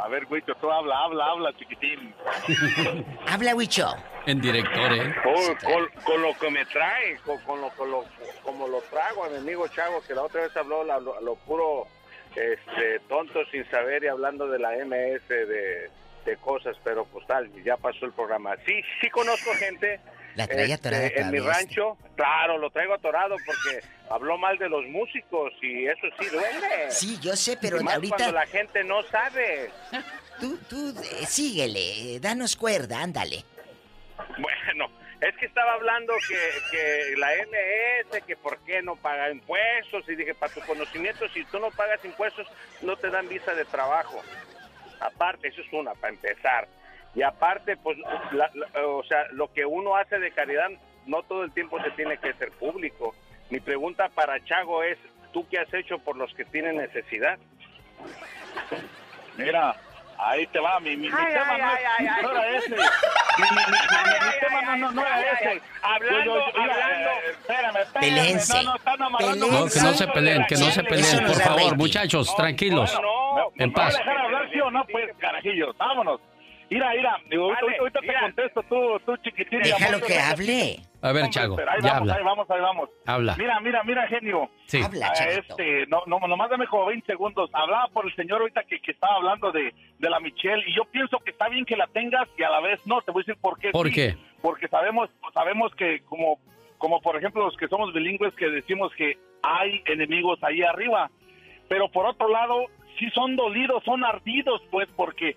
A ver, Huicho, tú habla, habla, habla, chiquitín. Habla, Huicho. En director, ¿eh? Oh, con, con lo que me trae, con, con lo, con lo- como lo trago a mi amigo Chago, que la otra vez habló la- lo, lo puro este, tonto sin saber y hablando de la MS de, de cosas, pero pues tal, ya pasó el programa. Sí, sí conozco gente La este, atorada en mi rancho. Claro, lo traigo atorado porque habló mal de los músicos y eso sí duele. Sí, yo sé, pero Y más ahorita- cuando la gente no sabe. Tú, tú, eh, síguele, danos cuerda, ándale. Bueno, es que estaba hablando que, que la MS, que por qué no paga impuestos, y dije, para tu conocimiento, si tú no pagas impuestos, no te dan visa de trabajo. Aparte, eso es una, para empezar. Y aparte, pues, la- la- o sea, lo que uno hace de caridad, no todo el tiempo se tiene que ser público. Mi pregunta para Chago es, ¿tú qué has hecho por los que tienen necesidad? Mira, ahí te va, mi, mi, mi Ay, tema ay, no, ay, no era ese. Mi, mi, mi, mi- mi tema no, no, no era ese. ay. Hablando, Yo- yo- hablando. eh, Espérame, espérame. Pelense. No, no, están No, que no se peleen, que no se peleen, por favor, muchachos, tranquilos. En ¿Me vas paz. dejar hablar, sí o no? Pues, carajillos, vámonos. Mira, mira, digo, ahorita- te contesto tú, tú chiquitín. Déjalo que hable. A ver, Chago, ahí ya vamos, habla. ahí vamos, ahí vamos. Habla. Mira, mira, mira, genio. Sí. Habla. Este, no, no, nomás dame como 20 segundos. Hablaba por el señor ahorita que, que estaba hablando de, de la Michelle y yo pienso que está bien que la tengas y a la vez no. Te voy a decir por qué. ¿Por sí. qué? Porque sabemos, sabemos que como, como por ejemplo los que somos bilingües que decimos que hay enemigos ahí arriba. Pero por otro lado, sí son dolidos, son ardidos, pues, porque,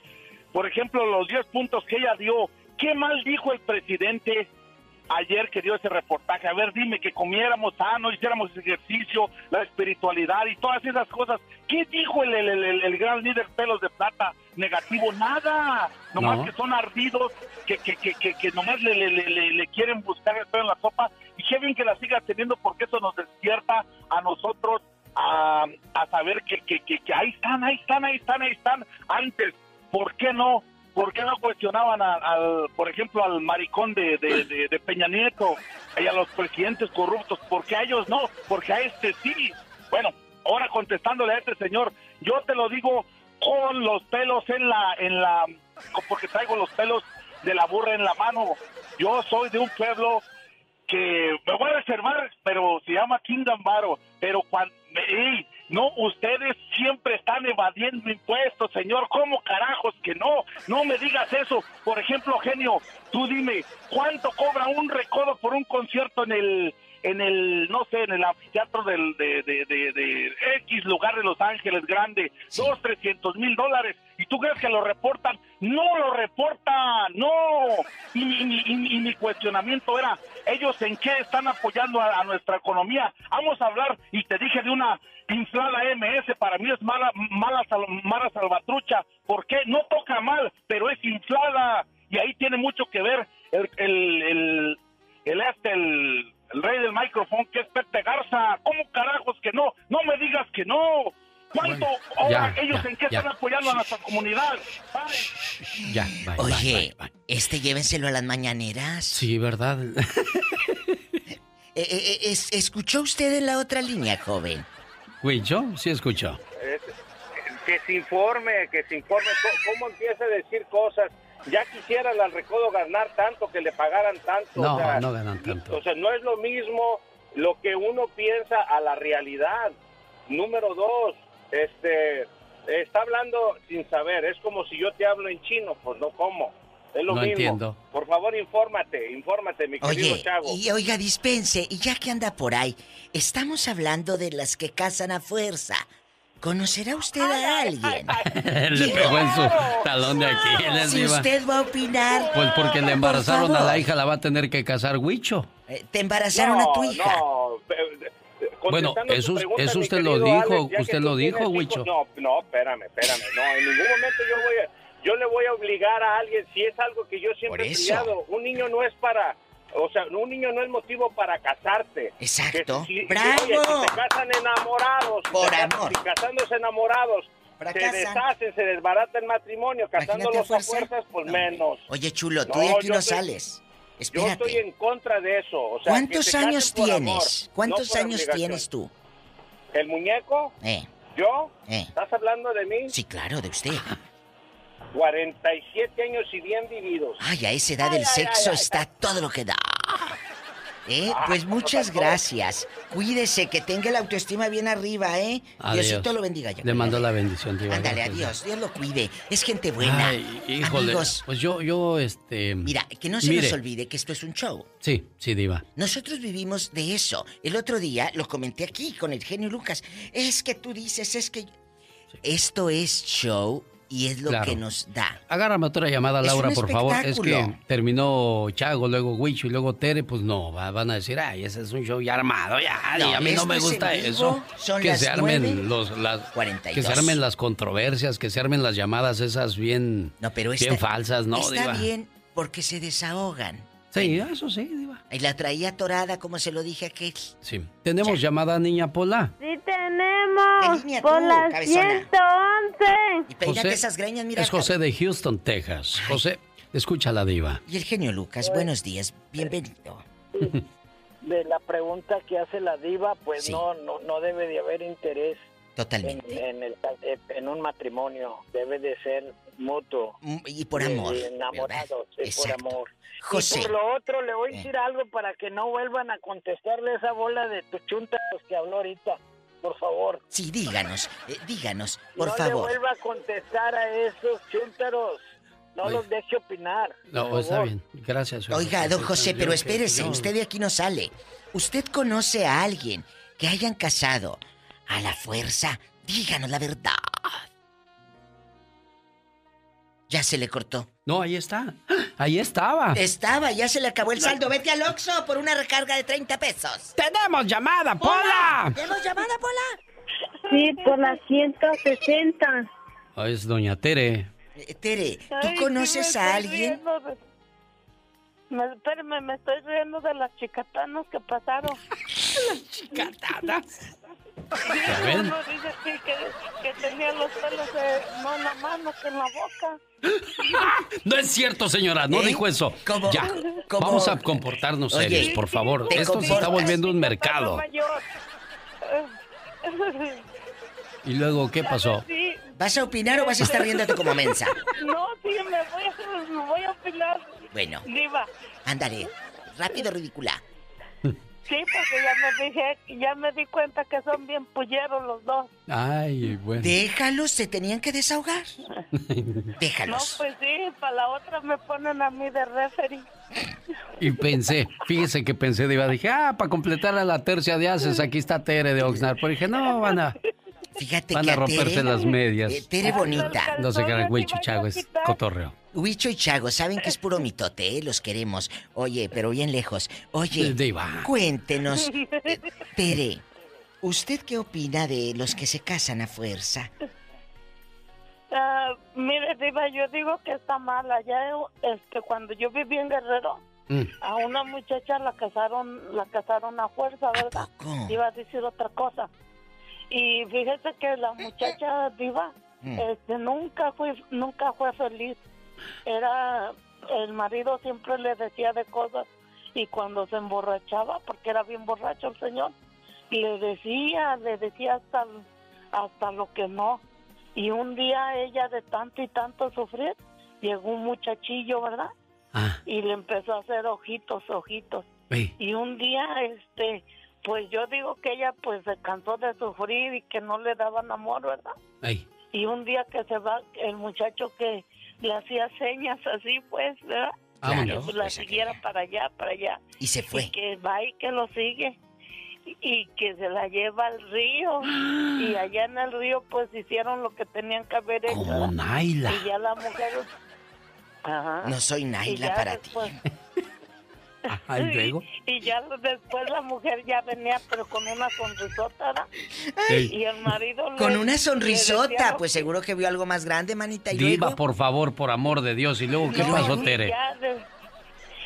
por ejemplo, los 10 puntos que ella dio, ¿qué mal dijo el presidente ayer que dio ese reportaje? A ver, dime que comiéramos sano, hiciéramos ejercicio, la espiritualidad y todas esas cosas. ¿Qué dijo el, el, el- el gran líder pelos de plata? Negativo, nada. Nomás No. que son ardidos, que, que, que, que, que nomás le, le, le- le- quieren buscar el pelo en la sopa. Y qué bien que la siga teniendo porque eso nos despierta a nosotros a, a saber que, que, que, que ahí están, ahí están, ahí están, ahí están. Antes, ¿por qué no? ¿Por qué no cuestionaban a- al, por ejemplo, al maricón de, de, de- Peña Nieto y a los presidentes corruptos? ¿Por qué a ellos no? Porque a este sí. Bueno, ahora contestándole a este señor, yo te lo digo con los pelos en la, en la, porque traigo los pelos de la burra en la mano. Yo soy de un pueblo que me voy a reservar, pero se llama Quindambaro. Pero cuando, ey, no, ustedes siempre están evadiendo impuestos, señor. ¿Cómo carajos que no? No me digas eso. Por ejemplo, genio, tú dime, ¿cuánto cobra un recodo por un concierto en el, en el, no sé, en el anfiteatro del, de, de, de, de X lugar de Los Ángeles grande? Dos, trescientos mil dólares. ¿Y tú crees que lo reportan? No lo reportan, no. Y, y mi- y mi cuestionamiento era, ¿ellos en qué están apoyando a, a nuestra economía? Vamos a hablar, y te dije de una inflada MS, para mí es mala, mala, sal- mala salvatrucha. ¿Por qué? No toca mal, pero es inflada. Y ahí tiene mucho que ver el, el, el, el este, el, el rey del micrófono, que es Pepe Garza. ¿Cómo carajos que no? No me digas que no. ¿Cuánto Bueno, ahora ya, ellos ya, en qué ya. están apoyando a nuestra comunidad? ¿Saben? Ya, bye, Oye, bye, bye. este llévenselo a las mañaneras. Sí, ¿verdad? Eh, eh, eh, es- ¿Escuchó usted en la otra línea, joven? Huicho, sí escuchó. Es- que se informe, que se informe cómo empieza a decir cosas. Ya quisiera al recodo ganar tanto, que le pagaran tanto. No, o sea, no ganan tanto. O sea, no es lo mismo lo que uno piensa a la realidad. Número dos, este, está hablando sin saber. Es como si yo te hablo en chino, pues no como. Es lo No mismo. entiendo. Por favor, infórmate, infórmate, mi querido Oye, chavo. y oiga, dispense, y ya que anda por ahí, estamos hablando de las que casan a fuerza. ¿Conocerá usted a alguien? Le pegó en su talón de aquí. Si iba. usted va a opinar. Pues porque le por embarazaron a la hija, la va a tener que casar Huicho. Eh, Te embarazaron a tu hija. No, eh, Bueno, eso- pregunta, eso usted lo dijo, Alex, usted lo dijo, Huicho. No, no, espérame, espérame. No, en ningún momento yo voy a, yo le voy a obligar a alguien si es algo que yo siempre he criado. Un niño no es para, o sea, un niño no es motivo para casarte. Exacto. Que si- ¡Bravo! oye, si se casan enamorados, Por se casan- amor. si casándose enamorados, Fracasan. se deshacen, se desbarata el matrimonio, casándolos a fuerza. fuerzas, pues menos. Oye, chulo, tú No, de aquí yo no estoy- sales. Yo Espérate. estoy en contra de eso. O sea, que ¿Cuántos años amor, tienes? no ¿Cuántos años obligación. tienes tú? ¿El muñeco? Eh, ¿Yo? eh. ¿Estás hablando de mí? Sí, claro, de usted. 47 años y bien vividos. Ay, a esa edad Ay, el ay, sexo ay, ay. está todo lo que da. ¿Eh? Pues muchas gracias. Cuídese, que tenga la autoestima bien arriba, ¿eh? Adiós. Diosito lo bendiga. yo Le mando la bendición, Diva. Ándale, adiós. Dios lo cuide. Es gente buena. Ay, híjole. Amigos, Pues yo, yo, este. mira, que no se mire, nos olvide que esto es un show. Sí, sí, Diva. Nosotros vivimos de eso. El otro día lo comenté aquí con el genio Lucas. Es que tú dices, es que... Esto es show y es lo Claro. que nos da. Agárrame otra llamada, Laura, por favor. Es que terminó Chago, luego Huicho y luego Tere, pues no, va- van a decir, ay, ese es un show ya armado, ya, No, y a mí no me gusta eso. son que las se armen los, las, 42. que se armen las controversias, que se armen las llamadas esas bien, No, pero bien está- falsas, ¿no, Está Diva? bien porque se desahogan. Sí, eso sí, Diva. Y la traía torada, como se lo dije a aquel. Sí. Tenemos llamada niña Pola. Sí tenemos. línea por tú, la cabezona. 111. Y peínate esas greñas, mira. es José de Houston, Texas. José, escucha la diva. Y el genio Lucas, buenos días, bienvenido. de la pregunta que hace la diva, pues Sí. no, no no debe de haber interés en, Totalmente. en, el- en un matrimonio, debe de ser mutuo. Mm, Y por amor. de enamorados, sí, por amor. José. Y por lo otro, le voy a Eh. decir algo para que no vuelvan a contestarle esa bola de tu chunta que habló ahorita, por favor. Sí, díganos, eh, díganos, por no favor. le vuelva a contestar a esos chúntaros. No Oye. los deje opinar. No, por está favor. bien. Gracias. Oiga, don José, pero espérese, yo- usted de aquí no sale. ¿Usted conoce a alguien que hayan casado a la fuerza? Díganos la verdad. Ya se le cortó. No, ahí está. Ahí estaba. Estaba, ya se le acabó el saldo. Vete al Oxxo por una recarga de 30 pesos. ¡Tenemos llamada, Pola! ¿Tenemos llamada, Pola? Sí, por la 160. Ah, es doña Tere. Eh, Tere, ¿tú Ay, sí conoces me a estoy alguien? riendo Me, espérame, me estoy riendo de las chicatanas que pasaron. las chicatanas. ¿Ya ven? Uno dice que, que, que tenía los pelos no en la mano que en la boca. No es cierto, señora, no ¿Eh? dijo eso. ¿Cómo? Ya, ¿Cómo? vamos a comportarnos Oye, serios, por favor. ¿te Esto se está volviendo un mercado. ¿Y luego qué pasó? Sí. ¿Vas a opinar o vas a estar riéndote como mensa? No, sí, me voy a, me voy a opinar. Bueno, Diva. ándale. Rápido, ridícula. Sí, porque ya me dije, ya me di cuenta que son bien pulleros los dos. Ay, bueno. Déjalos, se tenían que desahogar. No, Déjalos. pues sí, para la otra me ponen a mí de referee. Y pensé, fíjese que pensé, Diva, dije, ah, para completar a la tercia de haces, aquí está Tere de Oxnard. Pero dije, no, van a, Fíjate van que a a romperse Tere- las medias. eh, Tere bonita. No se crean, güey, Chichago, es cotorreo. Huicho y Chago, saben que es puro mitote, ¿eh? Los queremos. Oye, pero bien lejos. Oye, Diva. cuéntenos. eh, Tere, ¿usted qué opina de los que se casan a fuerza? Ah, mire, Diva, yo digo que está mal. Allá, este, cuando yo viví en Guerrero, Mm. a una muchacha la casaron, la casaron a fuerza, ¿verdad? Iba a decir otra cosa. Y fíjese que la muchacha diva Mm. este, nunca fue nunca fue feliz. Era el marido siempre le decía de cosas y cuando se emborrachaba, porque era bien borracho el señor, le decía, le decía hasta hasta lo que no. Y un día ella de tanto y tanto sufrir, llegó un muchachillo, ¿verdad? Y le empezó a hacer ojitos, ojitos. Y un día, este, pues yo digo que ella pues se cansó de sufrir y que no le daban amor, ¿verdad? Y un día que se va el muchacho que le hacía señas así, pues, ¿verdad? Vámonos, que la pues, siguiera para allá, para allá. Y se fue. Y que va y que lo sigue. Y, que se la lleva al río. Y allá en el río, pues, hicieron lo que tenían que haber hecho. Como. Naila. Y ya la mujer... Ajá. No soy Naila para ti. Ajá, y luego. Y ya después la mujer ya venía, pero con una sonrisota, ¿verdad? Ey. Y el marido... Con una le sonrisota, pues seguro que vio algo más grande, manita. Y Diva, luego. por favor, por amor de Dios. ¿Y luego qué No, pasó, Tere? de-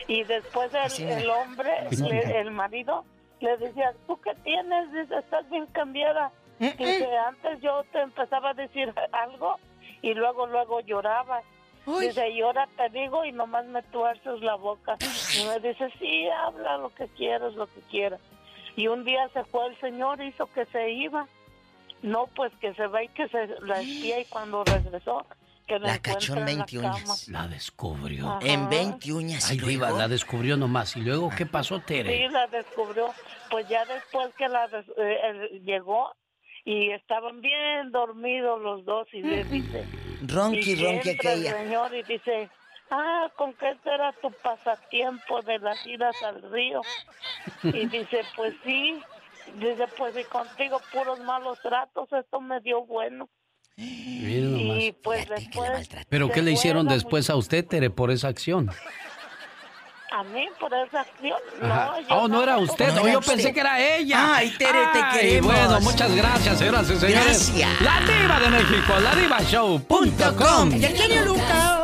y después el, no. el hombre, le- no. el marido, le decía, ¿tú qué tienes? Dice, estás bien cambiada. Dice, antes yo te empezaba a decir algo y luego, luego llorabas. Dice, y ahora te digo y nomás me tuerces la boca. Y me dice, sí, habla lo que quieras, lo que quieras. Y un día se fue el señor, hizo que se iba. No, pues que se va y que se la espía y cuando regresó, que la, La cachó en encuentra en 20 la uñas. La descubrió. Ajá. En 20 uñas. Diva, luego. la descubrió nomás. ¿Y luego qué pasó, Tere? Sí, la descubrió. Pues ya después que la des- eh, llegó y estaban bien dormidos los dos y le dice... Ronqui, y que ronqui entra el aquella. señor y dice, ah, ¿con qué será tu pasatiempo de las idas al río? Y dice, pues sí. Dice, pues y contigo puros malos tratos, esto me dio bueno. Y pues después... ¿Pero qué le hicieron después a usted, Tere, por esa acción? A mí, por esa acción. No, yo oh, no era usted. No yo usted. pensé que era ella. Ay, Tere, te queremos. Bueno, muchas gracias, señoras y señores. Gracias. La Diva de México, la divashow.com. Y el genio Lucas.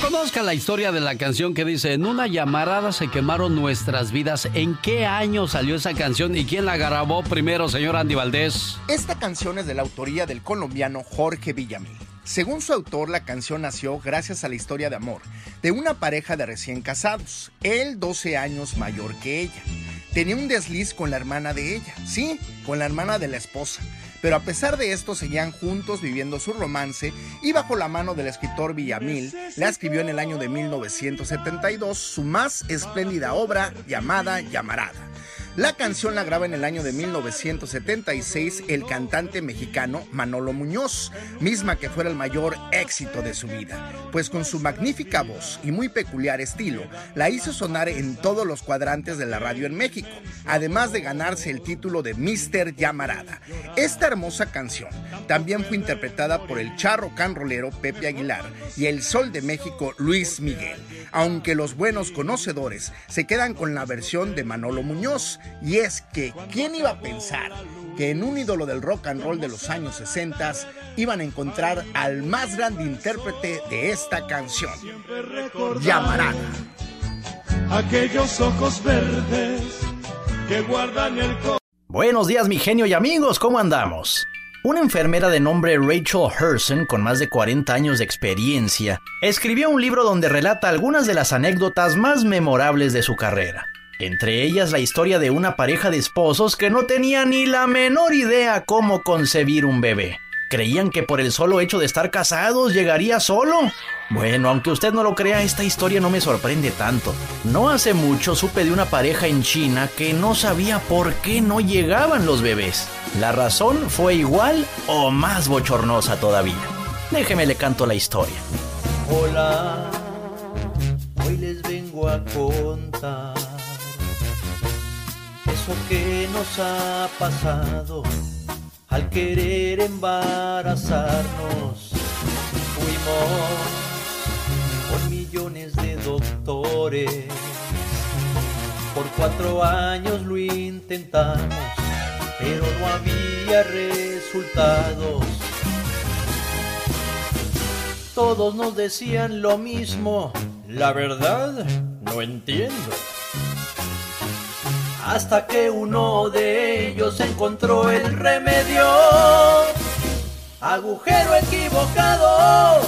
Conozca la historia de la canción que dice, en una llamarada se quemaron nuestras vidas. ¿En qué año salió esa canción y quién la grabó primero, señor Andy Valdés? Esta canción es de la autoría del colombiano Jorge Villamil. Según su autor, la canción nació gracias a la historia de amor de una pareja de recién casados, él 12 años mayor que ella. Tenía un desliz con la hermana de ella, sí, con la hermana de la esposa. Pero a pesar de esto seguían juntos viviendo su romance y bajo la mano del escritor Villamil la escribió en el año de 1972 su más espléndida obra llamada Llamarada. La canción la graba en el año de 1976 el cantante mexicano Manolo Muñoz, misma que fuera el mayor éxito de su vida, pues con su magnífica voz y muy peculiar estilo, la hizo sonar en todos los cuadrantes de la radio en México, además de ganarse el título de Mister Llamarada. Esta hermosa canción también fue interpretada por el charro canrolero Pepe Aguilar y el Sol de México Luis Miguel, aunque los buenos conocedores se quedan con la versión de Manolo Muñoz, y es que, ¿quién iba a pensar que en un ídolo del rock and roll de los años 60 iban a encontrar al más grande intérprete de esta canción? Llamarada. Aquellos ojos verdes que guardan el Buenos días, mi genio y amigos, ¿cómo andamos? Una enfermera de nombre Rachel Herson, con más de 40 años de experiencia, escribió un libro donde relata algunas de las anécdotas más memorables de su carrera. Entre ellas la historia de una pareja de esposos que no tenía ni la menor idea cómo concebir un bebé. ¿Creían que por el solo hecho de estar casados llegaría solo? Bueno, aunque usted no lo crea, esta historia no me sorprende tanto. No hace mucho supe de una pareja en China que no sabía por qué no llegaban los bebés. La razón fue igual o más bochornosa todavía. Déjeme le canto la historia. Hola, hoy les vengo a contar eso que nos ha pasado al querer embarazarnos. Fuimos con millones de doctores, por cuatro años lo intentamos, pero no había resultados. Todos nos decían lo mismo, la verdad no entiendo. Hasta que uno de ellos encontró el remedio. Agujero equivocado,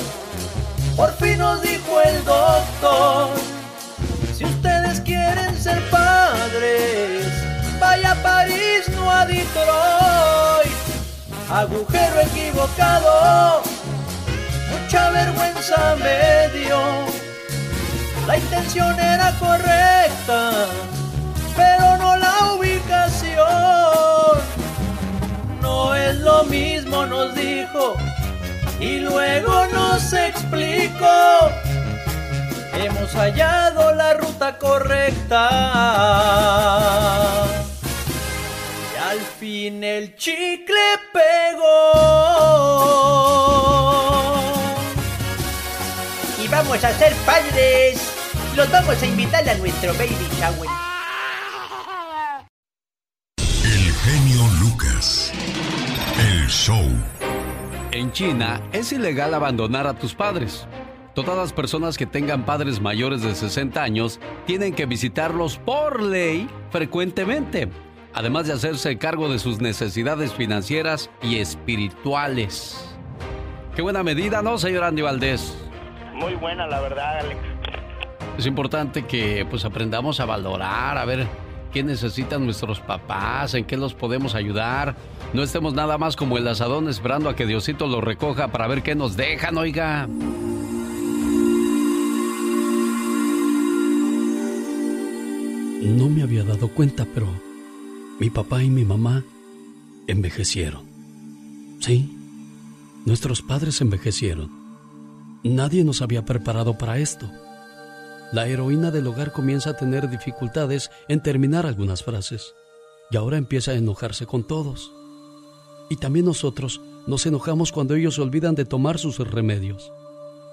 por fin nos dijo el doctor. Si ustedes quieren ser padres, vaya a París, no a Detroit. Agujero equivocado, mucha vergüenza me dio. La intención era correcta, pero no la ubicación. No es lo mismo, nos dijo, y luego nos explicó. Hemos hallado la ruta correcta. Y al fin el chicle pegó. Y vamos a ser padres. Los vamos a invitar a nuestro baby shower. Show. En China es ilegal abandonar a tus padres. Todas las personas que tengan padres mayores de 60 años tienen que visitarlos por ley frecuentemente, además de hacerse cargo de sus necesidades financieras y espirituales. Qué buena medida, ¿no, señor Andy Valdés? Muy buena, la verdad, Alex. Es importante que pues aprendamos a valorar, a ver qué necesitan nuestros papás, en qué los podemos ayudar. No estemos nada más como el asadón esperando a que Diosito los recoja para ver qué nos dejan, oiga. No me había dado cuenta, pero mi papá y mi mamá envejecieron. Sí, nuestros padres envejecieron. Nadie nos había preparado para esto. La heroína del hogar comienza a tener dificultades en terminar algunas frases y ahora empieza a enojarse con todos. Y también nosotros nos enojamos cuando ellos olvidan de tomar sus remedios.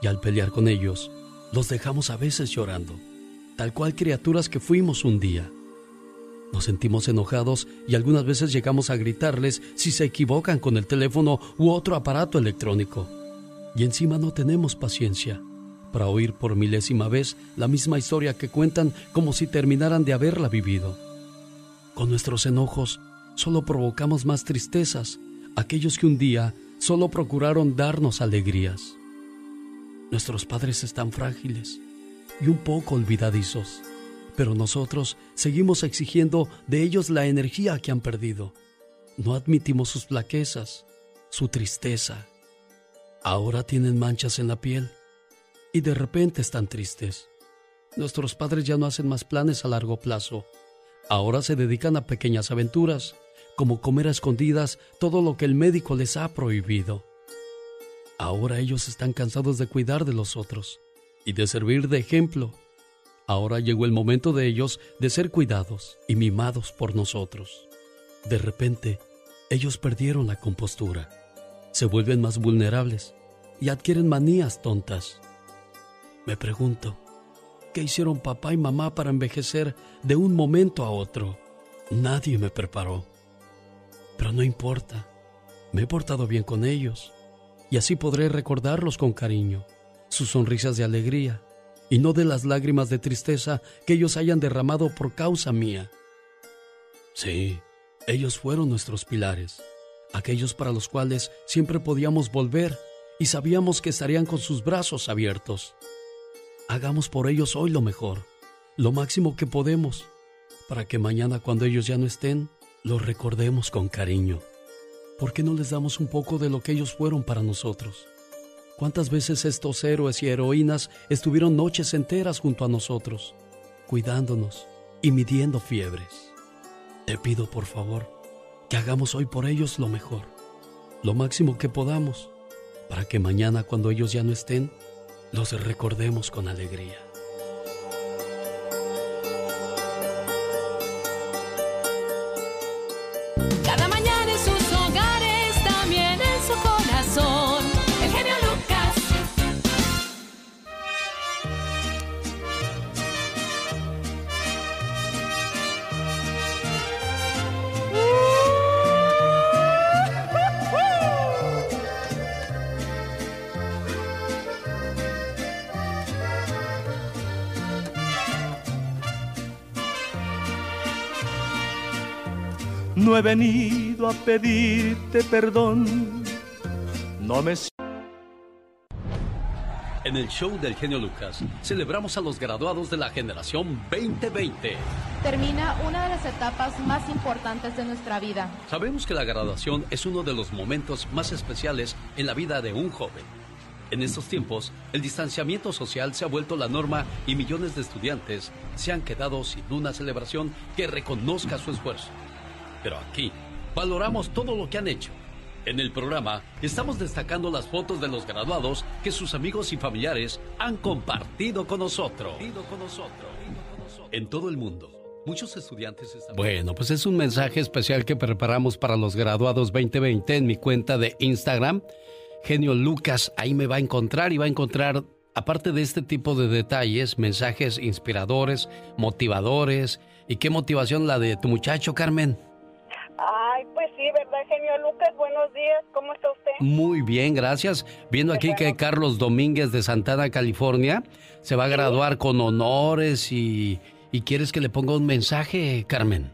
Y al pelear con ellos, los dejamos a veces llorando tal cual criaturas que fuimos un día. Nos sentimos enojados y algunas veces llegamos a gritarles si se equivocan con el teléfono u otro aparato electrónico. Y encima no tenemos paciencia para oír por milésima vez la misma historia que cuentan como si terminaran de haberla vivido. Con nuestros enojos solo provocamos más tristezas, aquellos que un día solo procuraron darnos alegrías. Nuestros padres están frágiles y un poco olvidadizos, pero nosotros seguimos exigiendo de ellos la energía que han perdido. No admitimos sus flaquezas, su tristeza. Ahora tienen manchas en la piel y de repente están tristes. Nuestros padres ya no hacen más planes a largo plazo. Ahora se dedican a pequeñas aventuras, como comer a escondidas todo lo que el médico les ha prohibido. Ahora ellos están cansados de cuidar de los otros y de servir de ejemplo. Ahora llegó el momento de ellos de ser cuidados y mimados por nosotros. De repente, ellos perdieron la compostura, se vuelven más vulnerables y adquieren manías tontas. Me pregunto, ¿qué hicieron papá y mamá para envejecer de un momento a otro? Nadie me preparó. Pero no importa, me he portado bien con ellos y así podré recordarlos con cariño sus sonrisas de alegría y no de las lágrimas de tristeza que ellos hayan derramado por causa mía. Sí, ellos fueron nuestros pilares, aquellos para los cuales siempre podíamos volver y sabíamos que estarían con sus brazos abiertos. Hagamos por ellos hoy lo mejor, lo máximo que podemos, para que mañana cuando ellos ya no estén, los recordemos con cariño. ¿Por qué no les damos un poco de lo que ellos fueron para nosotros? ¿Cuántas veces estos héroes y heroínas estuvieron noches enteras junto a nosotros, cuidándonos y midiendo fiebres? Te pido por favor que hagamos hoy por ellos lo mejor, lo máximo que podamos, para que mañana cuando ellos ya no estén, los recordemos con alegría. He venido a pedirte perdón. No me En el show del genio Lucas celebramos a los graduados de la generación 2020. Termina una de las etapas más importantes de nuestra vida. Sabemos que la graduación es uno de los momentos más especiales en la vida de un joven. En estos tiempos, el distanciamiento social se ha vuelto la norma y millones de estudiantes se han quedado sin una celebración que reconozca su esfuerzo. Pero aquí, valoramos todo lo que han hecho. En el programa estamos destacando las fotos de los graduados que sus amigos y familiares han compartido con nosotros. En todo el mundo, muchos estudiantes están... Bueno, pues es un mensaje especial que preparamos para los graduados 2020 en mi cuenta de Instagram. Genio Lucas, ahí me va a encontrar y va a encontrar, aparte de este tipo de detalles, mensajes inspiradores, motivadores. ¿Y qué motivación la de tu muchacho, Carmen? Lucas? Buenos días, ¿cómo está usted? Muy bien, gracias. Viendo aquí que Carlos Domínguez de Santana, California, se va a graduar con honores y, y quieres que le ponga un mensaje, Carmen.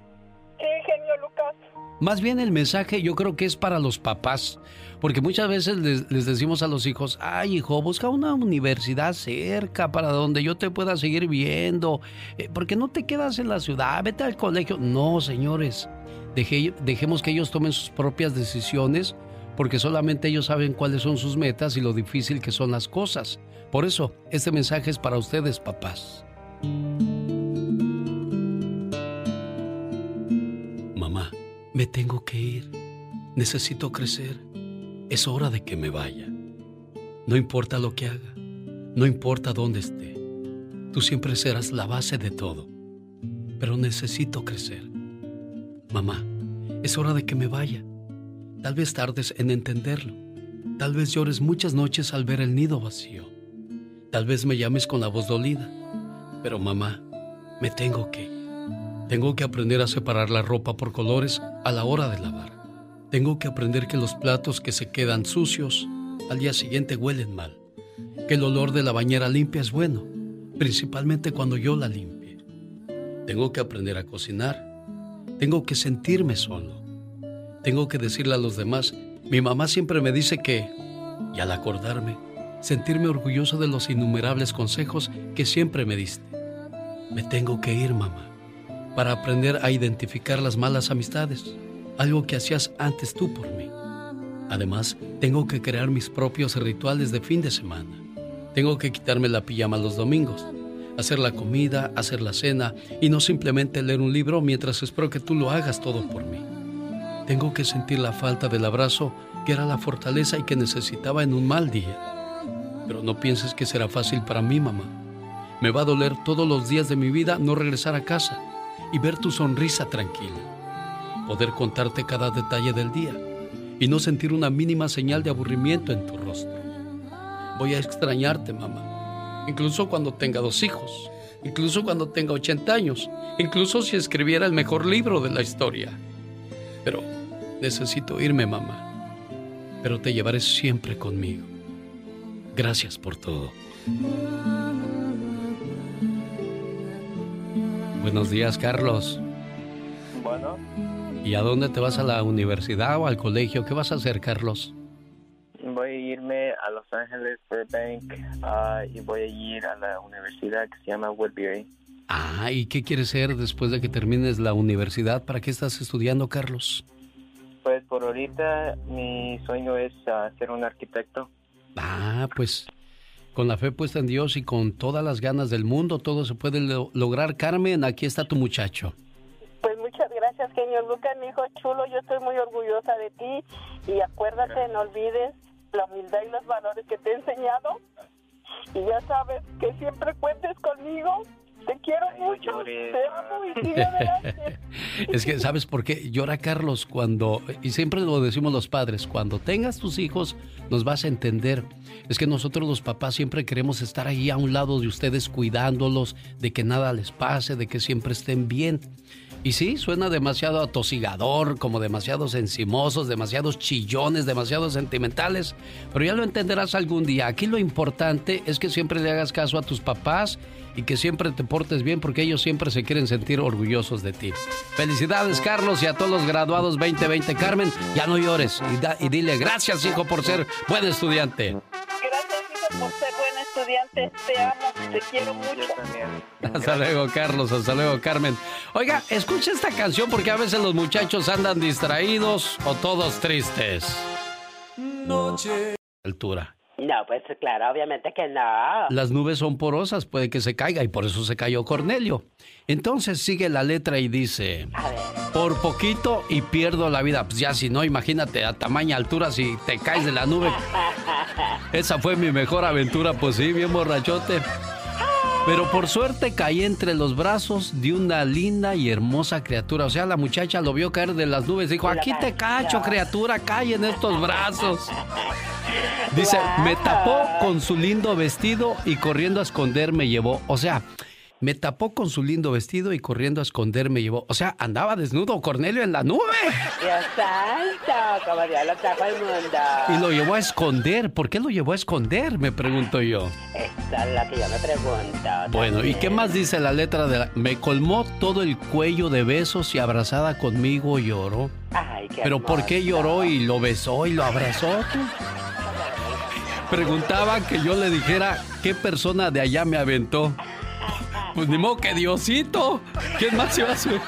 Sí, genio Lucas. Más bien el mensaje yo creo que es para los papás, porque muchas veces les, les decimos a los hijos, ay hijo, busca una universidad cerca para donde yo te pueda seguir viendo, eh, porque no te quedas en la ciudad, vete al colegio. No, señores, Deje- dejemos que ellos tomen sus propias decisiones, porque solamente ellos saben cuáles son sus metas y lo difícil que son las cosas. Por eso, este mensaje es para ustedes, papás. Mamá, me tengo que ir. Necesito crecer. Es hora de que me vaya. No importa lo que haga. No importa dónde esté. Tú siempre serás la base de todo. Pero necesito crecer. Mamá, es hora de que me vaya. Tal vez tardes en entenderlo. Tal vez llores muchas noches al ver el nido vacío. Tal vez me llames con la voz dolida. Pero mamá, me tengo que. Tengo que aprender a separar la ropa por colores a la hora de lavar. Tengo que aprender que los platos que se quedan sucios al día siguiente huelen mal. Que el olor de la bañera limpia es bueno, principalmente cuando yo la limpie. Tengo que aprender a cocinar. Tengo que sentirme solo. Tengo que decirle a los demás, mi mamá siempre me dice que, y al acordarme, sentirme orgulloso de los innumerables consejos que siempre me diste. Me tengo que ir, mamá, para aprender a identificar las malas amistades, algo que hacías antes tú por mí. Además, tengo que crear mis propios rituales de fin de semana. Tengo que quitarme la pijama los domingos, hacer la comida, hacer la cena y no simplemente leer un libro mientras espero que tú lo hagas todo por mí. Tengo que sentir la falta del abrazo que era la fortaleza y que necesitaba en un mal día. Pero no pienses que será fácil para mí, mamá. Me va a doler todos los días de mi vida no regresar a casa y ver tu sonrisa tranquila. Poder contarte cada detalle del día y no sentir una mínima señal de aburrimiento en tu rostro. Voy a extrañarte, mamá. Incluso cuando tenga dos hijos. Incluso cuando tenga 80 años. Incluso si escribiera el mejor libro de la historia. Pero necesito irme, mamá. Pero te llevaré siempre conmigo. Gracias por todo. Buenos días, Carlos. Bueno, ¿Y a dónde te vas a la universidad o al colegio? ¿Qué vas a hacer, Carlos? Voy a irme a Los Ángeles, Burbank, ah, y voy a ir a la universidad que se llama Woodbury. Ah, ¿y qué quieres ser después de que termines la universidad? ¿Para qué estás estudiando, Carlos? Pues por ahorita mi sueño es ah, ser un arquitecto. Ah, pues con la fe puesta en Dios y con todas las ganas del mundo, todo se puede lo- lograr. Carmen, aquí está tu muchacho. Pues muchas gracias, genio Lucas, mi hijo chulo. Yo estoy muy orgullosa de ti. Y acuérdate, no olvides la humildad y los valores que te he enseñado. Y ya sabes que siempre cuentes conmigo. Te quiero mucho. Te amo y sigue adelante. es que, ¿sabes por qué? Llora Carlos cuando, y siempre lo decimos los padres, cuando tengas tus hijos nos vas a entender. Es que nosotros los papás siempre queremos estar ahí a un lado de ustedes cuidándolos, de que nada les pase, de que siempre estén bien. Y sí, suena demasiado atosigador, como demasiados encimosos, demasiados chillones, demasiados sentimentales, pero ya lo entenderás algún día. Aquí lo importante es que siempre le hagas caso a tus papás y que siempre te portes bien porque ellos siempre se quieren sentir orgullosos de ti. Felicidades Carlos y a todos los graduados 2020. Carmen, ya no llores y, dile gracias hijo por ser buen estudiante. Gracias, hijo, por ser estudiante. Te amo, te quiero mucho. Hasta luego, Carlos. Hasta luego, Carmen. Oiga, escucha esta canción porque a veces los muchachos andan distraídos o todos tristes. Noche. Altura. No, pues claro, obviamente que no. Las nubes son porosas, puede que se caiga y por eso se cayó Cornelio. Entonces sigue la letra y dice, por poquito y pierdo la vida. Pues ya si no, imagínate a tamaña altura si te caes de la nube. Esa fue mi mejor aventura, pues sí, bien borrachote. Pero por suerte caí entre los brazos de una linda y hermosa criatura. O sea, la muchacha lo vio caer de las nubes. Dijo, aquí te cacho, criatura, cae en estos brazos. Dice, me tapó con su lindo vestido y corriendo a esconder me llevó. O sea, me tapó con su lindo vestido y corriendo a esconder me llevó. O sea, andaba desnudo Cornelio en la nube. Dios santo, como Dios lo trajo al mundo. Y lo llevó a esconder. ¿Por qué lo llevó a esconder? Me pregunto yo. Esta es la que yo me pregunto. Bueno, ¿y qué más dice la letra de la... Me colmó todo el cuello de besos y abrazada conmigo lloró. Ay, qué Pero ¿por qué lloró y lo besó y lo abrazó? tú? Preguntaba que yo le dijera qué persona de allá me aventó. Pues ni modo que Diosito. ¿Quién más iba a ser?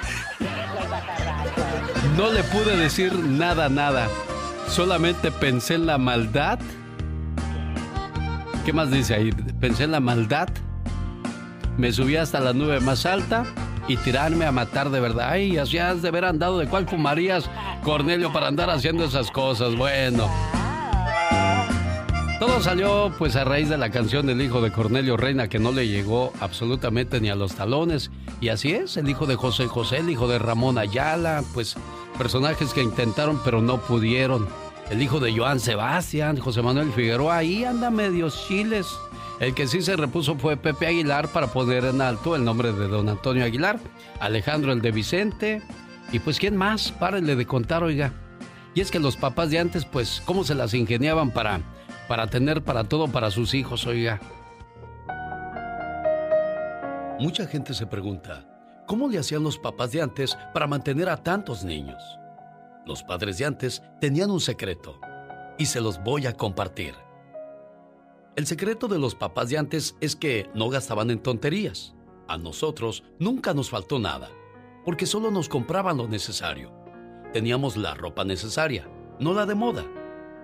No le pude decir nada, nada. Solamente pensé en la maldad. ¿Qué más dice ahí? Pensé en la maldad. Me subí hasta la nube más alta y tirarme a matar de verdad. Ay, así has de haber andado. ¿De cuál fumarías, Cornelio, para andar haciendo esas cosas? Bueno. Todo salió pues a raíz de la canción del hijo de Cornelio Reina que no le llegó absolutamente ni a los talones. Y así es, el hijo de José José, el hijo de Ramón Ayala, pues personajes que intentaron pero no pudieron. El hijo de Joan Sebastián, José Manuel Figueroa, ahí anda medios chiles. El que sí se repuso fue Pepe Aguilar para poner en alto el nombre de don Antonio Aguilar, Alejandro el de Vicente, y pues quién más, párenle de contar, oiga. Y es que los papás de antes, pues, ¿cómo se las ingeniaban para para tener para todo para sus hijos, oiga. Mucha gente se pregunta, ¿cómo le hacían los papás de antes para mantener a tantos niños? Los padres de antes tenían un secreto y se los voy a compartir. El secreto de los papás de antes es que no gastaban en tonterías. A nosotros nunca nos faltó nada, porque solo nos compraban lo necesario. Teníamos la ropa necesaria, no la de moda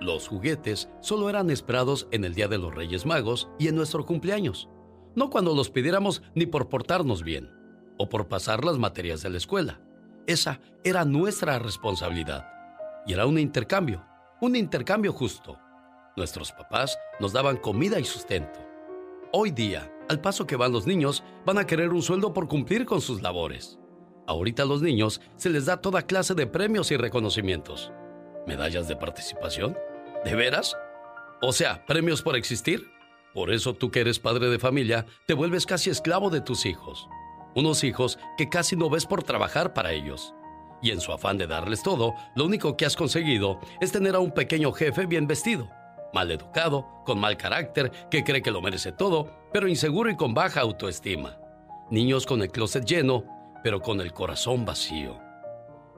los juguetes solo eran esperados en el Día de los Reyes Magos y en nuestro cumpleaños, no cuando los pidiéramos ni por portarnos bien o por pasar las materias de la escuela. Esa era nuestra responsabilidad. Y era un intercambio, un intercambio justo. Nuestros papás nos daban comida y sustento. Hoy día, al paso que van los niños, van a querer un sueldo por cumplir con sus labores. Ahorita a los niños se les da toda clase de premios y reconocimientos. ¿Medallas de participación? ¿De veras? O sea, premios por existir. Por eso tú que eres padre de familia, te vuelves casi esclavo de tus hijos. Unos hijos que casi no ves por trabajar para ellos. Y en su afán de darles todo, lo único que has conseguido es tener a un pequeño jefe bien vestido, mal educado, con mal carácter, que cree que lo merece todo, pero inseguro y con baja autoestima. Niños con el closet lleno, pero con el corazón vacío.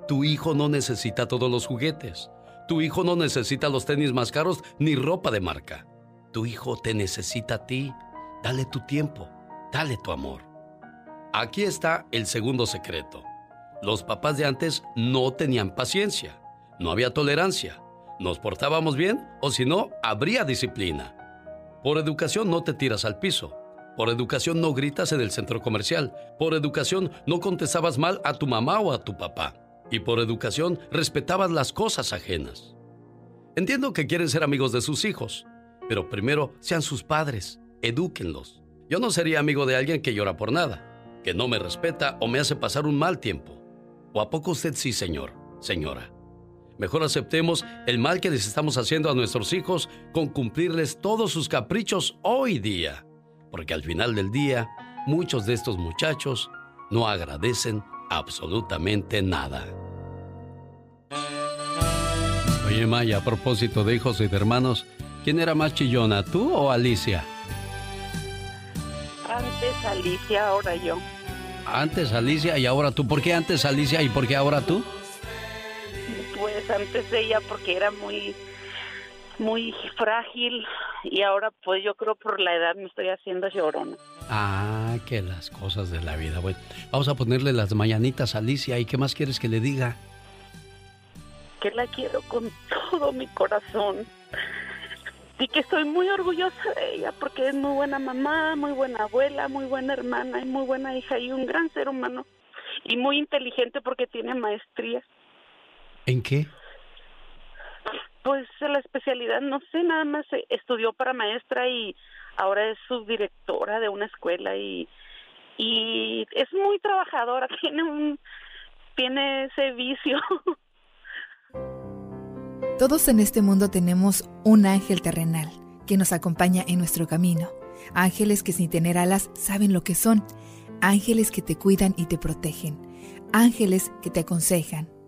Tu hijo no necesita todos los juguetes. Tu hijo no necesita los tenis más caros ni ropa de marca. Tu hijo te necesita a ti. Dale tu tiempo, dale tu amor. Aquí está el segundo secreto. Los papás de antes no tenían paciencia, no había tolerancia. Nos portábamos bien o si no, habría disciplina. Por educación no te tiras al piso. Por educación no gritas en el centro comercial. Por educación no contestabas mal a tu mamá o a tu papá y por educación respetabas las cosas ajenas. Entiendo que quieren ser amigos de sus hijos, pero primero sean sus padres, edúquenlos. Yo no sería amigo de alguien que llora por nada, que no me respeta o me hace pasar un mal tiempo. ¿O a poco usted sí, señor, señora? Mejor aceptemos el mal que les estamos haciendo a nuestros hijos con cumplirles todos sus caprichos hoy día, porque al final del día muchos de estos muchachos no agradecen absolutamente nada. Oye Maya, a propósito de hijos y de hermanos, ¿quién era más chillona, tú o Alicia? Antes Alicia, ahora yo. Antes Alicia y ahora tú. ¿Por qué antes Alicia y por qué ahora tú? Pues antes ella porque era muy muy frágil y ahora pues yo creo por la edad me estoy haciendo llorona. Ah, que las cosas de la vida. Bueno, vamos a ponerle las mañanitas a Alicia. ¿Y qué más quieres que le diga? Que la quiero con todo mi corazón. Y que estoy muy orgullosa de ella porque es muy buena mamá, muy buena abuela, muy buena hermana y muy buena hija y un gran ser humano. Y muy inteligente porque tiene maestría. ¿En qué? Pues la especialidad, no sé, nada más estudió para maestra y ahora es subdirectora de una escuela y, y es muy trabajadora, tiene un tiene ese vicio. Todos en este mundo tenemos un ángel terrenal que nos acompaña en nuestro camino. Ángeles que sin tener alas saben lo que son. Ángeles que te cuidan y te protegen. Ángeles que te aconsejan,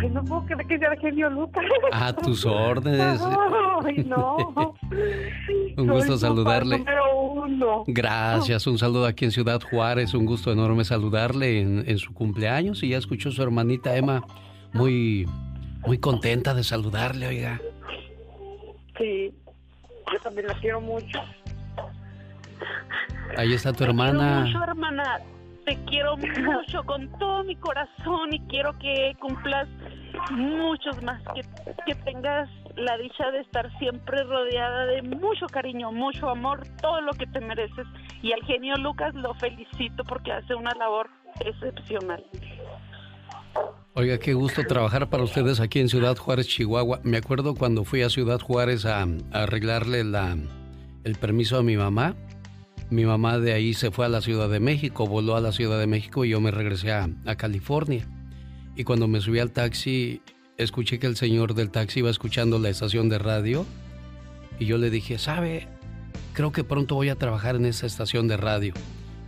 Ay, no puedo creer que sea Lucas. A tus órdenes. Ay, no. Un gusto Soy saludarle. papá número uno. Gracias, un saludo aquí en Ciudad Juárez, un gusto enorme saludarle en, en su cumpleaños y ya escuchó su hermanita Emma muy, muy contenta de saludarle, oiga. Sí, yo también la quiero mucho. Ahí está tu hermana. mucho, hermana. Te quiero mucho con todo mi corazón y quiero que cumplas muchos más, que, tengas la dicha de estar siempre rodeada de mucho cariño, mucho amor, todo lo que te mereces. Y al genio Lucas lo felicito porque hace una labor excepcional. Oiga, qué gusto trabajar para ustedes aquí en Ciudad Juárez, Chihuahua. Me acuerdo cuando fui a Ciudad Juárez a, a arreglarle la, el permiso a mi mamá. Mi mamá de ahí se fue a la Ciudad de México, voló a la Ciudad de México y yo me regresé a, California. Y cuando me subí al taxi, escuché que el señor del taxi iba escuchando la estación de radio. Y yo le dije, ¿sabe? Creo que pronto voy a trabajar en esa estación de radio.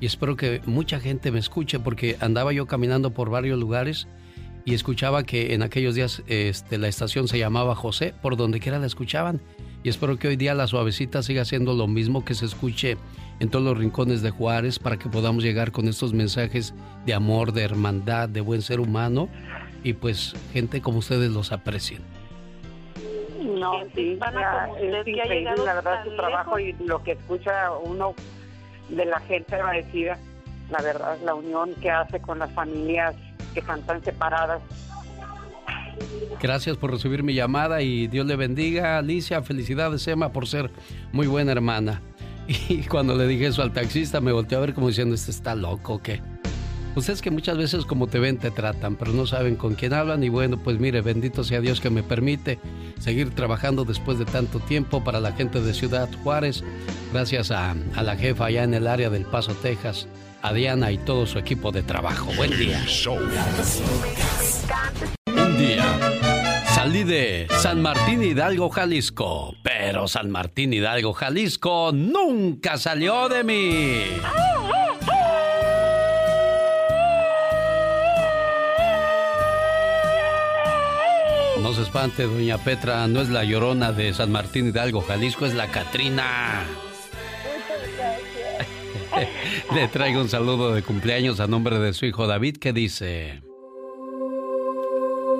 Y espero que mucha gente me escuche porque andaba yo caminando por varios lugares y escuchaba que en aquellos días este, la estación se llamaba José, por donde quiera la escuchaban. Y espero que hoy día la suavecita siga haciendo lo mismo, que se escuche en todos los rincones de Juárez para que podamos llegar con estos mensajes de amor, de hermandad, de buen ser humano y pues gente como ustedes los aprecien. No, sí, Ya, es increíble, llegado la verdad, su trabajo y lo que escucha uno de la gente agradecida, la verdad, la unión que hace con las familias que están tan separadas. Gracias por recibir mi llamada y Dios le bendiga. Alicia, felicidades Emma por ser muy buena hermana. Y cuando le dije eso al taxista me volteó a ver como diciendo, este está loco, ¿o ¿qué? Ustedes que muchas veces como te ven te tratan, pero no saben con quién hablan y bueno, pues mire, bendito sea Dios que me permite seguir trabajando después de tanto tiempo para la gente de Ciudad Juárez, gracias a, a la jefa allá en el área del Paso, Texas, a Diana y todo su equipo de trabajo. Buen día. Un día salí de San Martín Hidalgo, Jalisco, pero San Martín Hidalgo, Jalisco nunca salió de mí. No se espante, doña Petra, no es la llorona de San Martín Hidalgo, Jalisco, es la Catrina. Le traigo un saludo de cumpleaños a nombre de su hijo David que dice...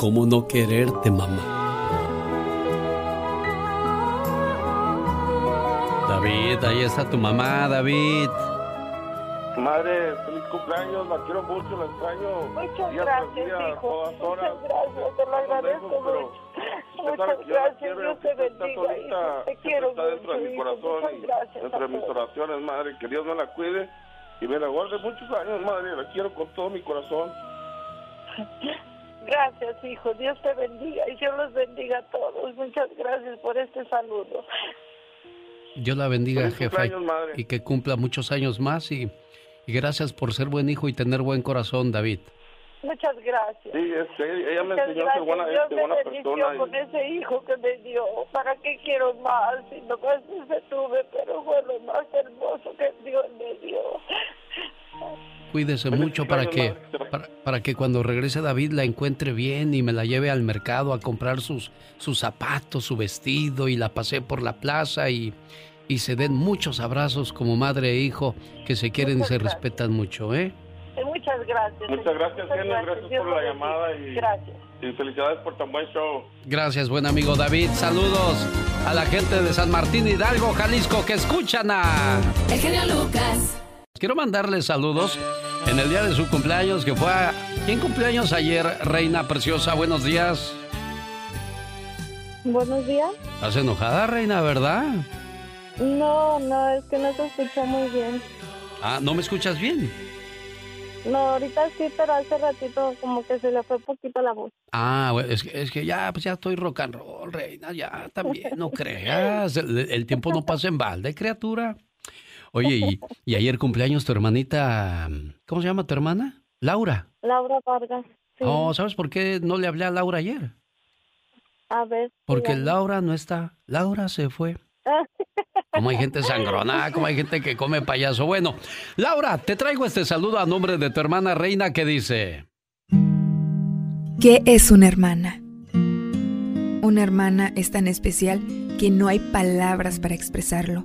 ¿Cómo no quererte, mamá? David, ahí está tu mamá, David. Madre, feliz cumpleaños, la quiero mucho, la extraño. Muchas gracias, hijo. Muchas gracias, te lo agradezco mucho. Muchas gracias, Dios te bendiga, hijo. Te quiero está dentro de mi corazón y dentro de mis oraciones, madre, que Dios me la cuide y me la guarde muchos años, madre, la quiero con todo mi corazón. Gracias, hijo. Dios te bendiga y Dios los bendiga a todos. Muchas gracias por este saludo. Dios la bendiga, jefa, y, que cumpla muchos años más y, y gracias por ser buen hijo y tener buen corazón, David. Muchas gracias. Sí, este, ella me Muchas enseñó gracias. buena, Dios este, buena persona. con Y, ese hijo que me dio. ¿Para qué quiero más? Si nomás ese tuve, pero fue lo más hermoso que Dios me dio. Cuídese mucho para que, para, para que cuando regrese David la encuentre bien y me la lleve al mercado a comprar sus, sus zapatos, su vestido y la pasé por la plaza y, y se den muchos abrazos como madre e hijo que se quieren y se respetan mucho, ¿eh? Y muchas gracias. muchas gracias, Muchas gracias por la llamada y, Gracias. y felicidades por tan buen show. Gracias, buen amigo David. Saludos a la gente de San Martín Hidalgo, Jalisco, que escuchan a... El genio Lucas. Quiero mandarles saludos en el día de su cumpleaños, que fue a... ¿Quién cumpleaños ayer, reina preciosa? Buenos días. Buenos días. ¿Estás enojada, reina, verdad? No, no, es que no se escuchó muy bien. Ah, ¿no me escuchas bien? No, ahorita sí, pero hace ratito como que se le fue poquito la voz. Ah, es que, es que ya, pues ya estoy rock and roll, reina, ya también, no creas. El, el tiempo no pasa en balde, criatura. Oye, y, y ayer cumpleaños tu hermanita, ¿cómo se llama tu hermana? Laura. Laura Vargas. Sí. Oh, ¿sabes por qué no le hablé a Laura ayer? A ver. Porque. Laura no está. Laura se fue. Como hay gente sangrona, como hay gente que come payaso. Bueno, Laura, te traigo este saludo a nombre de tu hermana Reina que dice... ¿Qué es una hermana? Una hermana es tan especial que no hay palabras para expresarlo.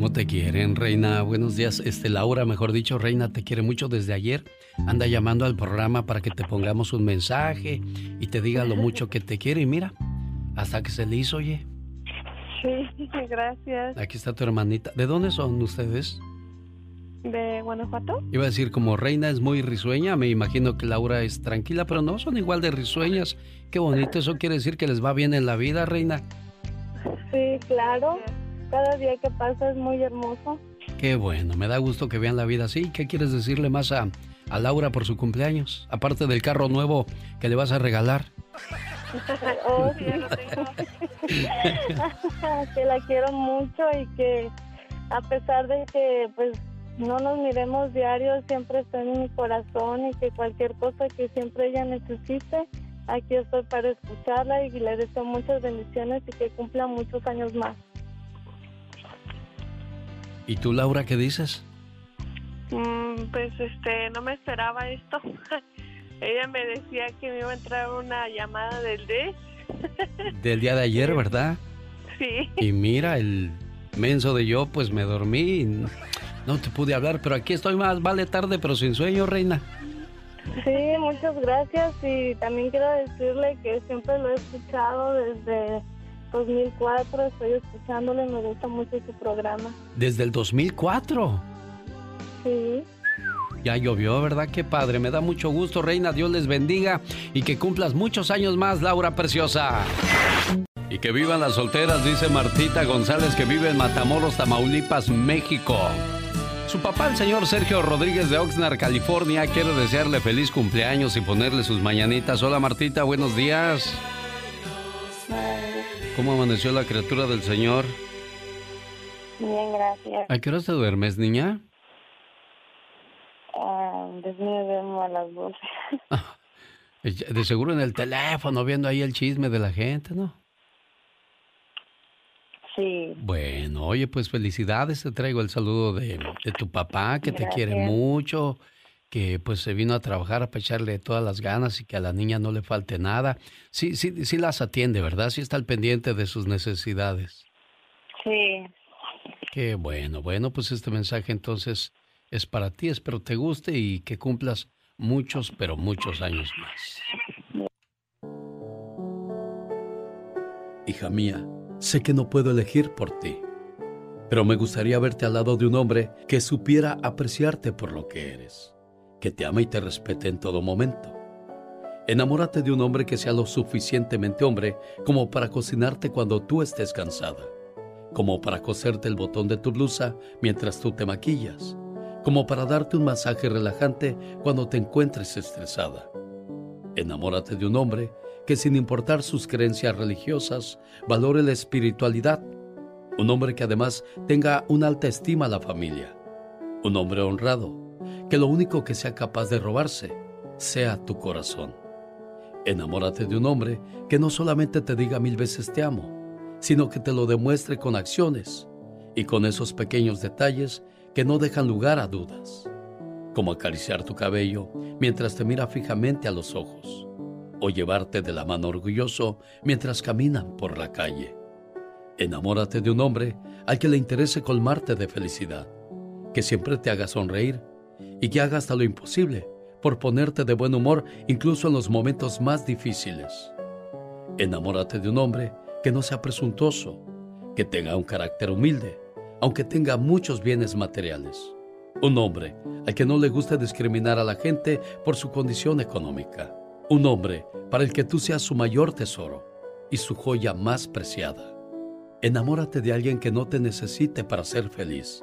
¿Cómo te quieren, Reina? Buenos días. Este, Laura, mejor dicho, Reina, te quiere mucho desde ayer. Anda llamando al programa para que te pongamos un mensaje y te diga lo mucho que te quiere. Y mira, hasta que se le hizo, oye. Sí, gracias. Aquí está tu hermanita. ¿De dónde son ustedes? ¿De Guanajuato? Iba a decir, como Reina es muy risueña, me imagino que Laura es tranquila, pero no, son igual de risueñas. Qué bonito, eso quiere decir que les va bien en la vida, Reina. Sí, claro. Cada día que pasa es muy hermoso. Qué bueno, me da gusto que vean la vida así. ¿Qué quieres decirle más a, a Laura por su cumpleaños? Aparte del carro nuevo que le vas a regalar. Oh, sí. que la quiero mucho y que a pesar de que pues no nos miremos diario, siempre está en mi corazón y que cualquier cosa que siempre ella necesite, aquí estoy para escucharla y le deseo muchas bendiciones y que cumpla muchos años más. ¿Y tú, Laura, qué dices? Mm, pues este, no me esperaba esto. Ella me decía que me iba a entrar una llamada del D. Del día de ayer, ¿verdad? Sí. Y mira, el menso de yo, pues me dormí y no, no te pude hablar, pero aquí estoy más, vale tarde, pero sin sueño, reina. Sí, muchas gracias y también quiero decirle que siempre lo he escuchado desde 2004, estoy escuchándolo y me gusta mucho su programa. Desde el 2004. Sí. Ya llovió, ¿verdad? Qué padre, me da mucho gusto, reina, Dios les bendiga y que cumplas muchos años más, Laura Preciosa. Y que vivan las solteras, dice Martita González, que vive en Matamoros, Tamaulipas, México. Su papá, el señor Sergio Rodríguez de Oxnard, California, quiere desearle feliz cumpleaños y ponerle sus mañanitas. Hola Martita, buenos días. ¿Cómo amaneció la criatura del Señor? Bien, gracias. ¿A qué hora te duermes, niña? Duermo a las 12. De seguro en el teléfono, viendo ahí el chisme de la gente, ¿no? Sí. Bueno, oye, pues felicidades, te traigo el saludo de, de tu papá, que te quiere Gracias. mucho, que pues se vino a trabajar para echarle todas las ganas y que a la niña no le falte nada. Sí, sí, sí las atiende, ¿verdad? Sí está al pendiente de sus necesidades. Sí. Qué bueno, bueno, pues este mensaje entonces es para ti, espero te guste y que cumplas muchos, pero muchos años más. Hija mía, sé que no puedo elegir por ti, pero me gustaría verte al lado de un hombre que supiera apreciarte por lo que eres, que te ama y te respete en todo momento. Enamórate de un hombre que sea lo suficientemente hombre como para cocinarte cuando tú estés cansada, como para coserte el botón de tu blusa mientras tú te maquillas, como para darte un masaje relajante cuando te encuentres estresada. Enamórate de un hombre que sin importar sus creencias religiosas, valore la espiritualidad. Un hombre que además tenga una alta estima a la familia. Un hombre honrado, que lo único que sea capaz de robarse sea tu corazón. Enamórate de un hombre que no solamente te diga mil veces te amo, sino que te lo demuestre con acciones y con esos pequeños detalles que no dejan lugar a dudas, como acariciar tu cabello mientras te mira fijamente a los ojos, o llevarte de la mano orgulloso mientras caminan por la calle. Enamórate de un hombre al que le interese colmarte de felicidad, que siempre te haga sonreír y que haga hasta lo imposible por ponerte de buen humor incluso en los momentos más difíciles. Enamórate de un hombre que no sea presuntuoso, que tenga un carácter humilde, aunque tenga muchos bienes materiales. Un hombre al que no le guste discriminar a la gente por su condición económica. Un hombre para el que tú seas su mayor tesoro y su joya más preciada. Enamórate de alguien que no te necesite para ser feliz,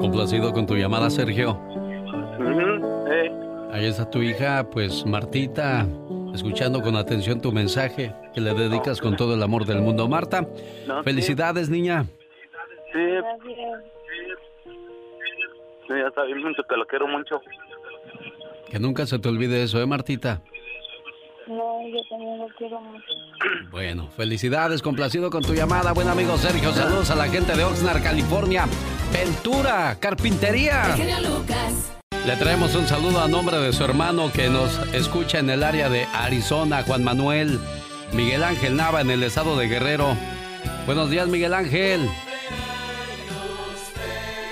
Complacido con tu llamada, Sergio. Ahí está tu hija, pues Martita, escuchando con atención tu mensaje que le dedicas con todo el amor del mundo. Marta, No, felicidades, niña. Sí. Sí, ya está bien, te lo quiero mucho. Que nunca se te olvide eso, ¿eh, Martita? No, yo también lo quiero mucho. Bueno, felicidades, complacido con tu llamada, buen amigo Sergio. Saludos a la gente de Oxnard, California. Ventura, carpintería. Lucas. Le traemos un saludo a nombre de su hermano que nos escucha en el área de Arizona, Juan Manuel. Miguel Ángel Nava en el estado de Guerrero. Buenos días, Miguel Ángel.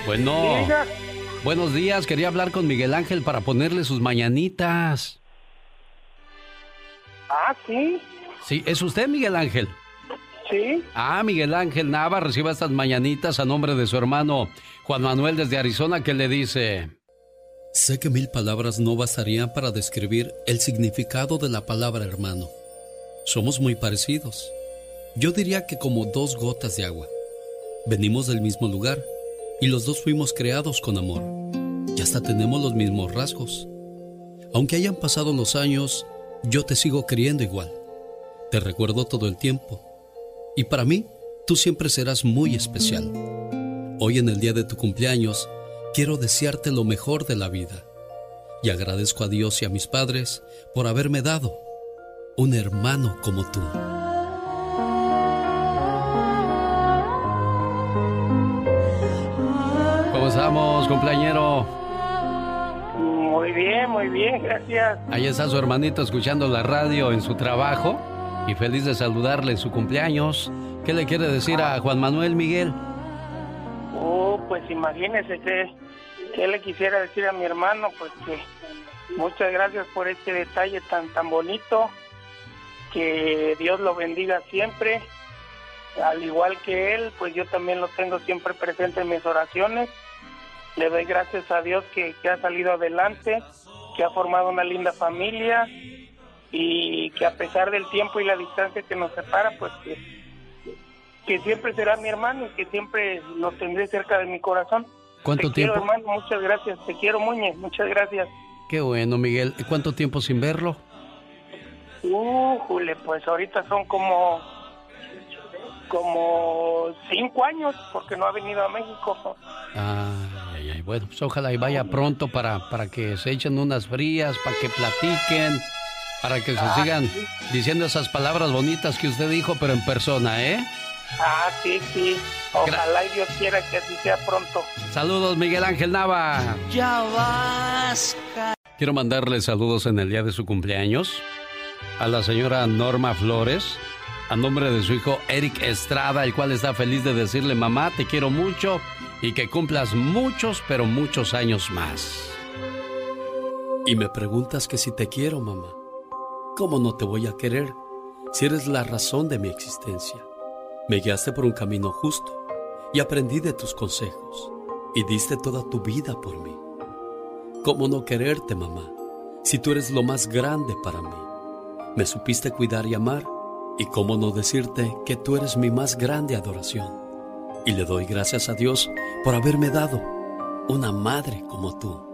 Bueno. Buenos días, quería hablar con Miguel Ángel para ponerle sus mañanitas. Ah, sí, Sí, ¿es usted Miguel Ángel? sí. Ah, Miguel Ángel Nava reciba estas mañanitas a nombre de su hermano Juan Manuel desde Arizona que le dice... Sé que mil palabras no bastarían para describir el significado de la palabra hermano. Somos muy parecidos. Yo diría que como dos gotas de agua. Venimos del mismo lugar y los dos fuimos creados con amor. Y hasta tenemos los mismos rasgos. Aunque hayan pasado los años, yo te sigo queriendo igual. Te recuerdo todo el tiempo. Y para mí, tú siempre serás muy especial. Hoy en el día de tu cumpleaños, quiero desearte lo mejor de la vida. Y agradezco a Dios y a mis padres por haberme dado un hermano como tú. ¿Cómo estamos, cumpleañero? Muy bien, muy bien, gracias. Ahí está su hermanito escuchando la radio en su trabajo y feliz de saludarle en su cumpleaños. ¿Qué le quiere decir a Juan Manuel Miguel? Oh, pues imagínese que, que le quisiera decir a mi hermano, pues que muchas gracias por este detalle tan tan bonito, que Dios lo bendiga siempre, al igual que él, pues yo también lo tengo siempre presente en mis oraciones. Le doy gracias a Dios que, que ha salido adelante, que ha formado una linda familia y que a pesar del tiempo y la distancia que nos separa, pues que que siempre será mi hermano y que siempre lo tendré cerca de mi corazón. ¿Cuánto te tiempo? Quiero, hermano, muchas gracias. Te quiero, Muñe, muchas gracias. Qué bueno, Miguel. ¿Cuánto tiempo sin verlo? Uh, jule, pues ahorita son como como cinco años porque no ha venido a México. Ay, ay, bueno, pues ojalá y vaya pronto para, para que se echen unas frías, para que platiquen, para que se Ah, sigan sí. diciendo esas palabras bonitas que usted dijo, pero en persona, ¿eh? Ah, sí, sí. Ojalá y Dios quiera que así sea pronto. Saludos, Miguel Ángel Nava. Ya vas. Quiero mandarle saludos en el día de su cumpleaños a la señora Norma Flores, a nombre de su hijo Eric Estrada, el cual está feliz de decirle, mamá, te quiero mucho y que cumplas muchos, pero muchos años más. Y me preguntas que si te quiero, mamá. ¿Cómo no te voy a querer si eres la razón de mi existencia? Me guiaste por un camino justo y aprendí de tus consejos y diste toda tu vida por mí. ¿Cómo no quererte, mamá, si tú eres lo más grande para mí? Me supiste cuidar y amar, y cómo no decirte que tú eres mi más grande adoración. Y le doy gracias a Dios por haberme dado una madre como tú.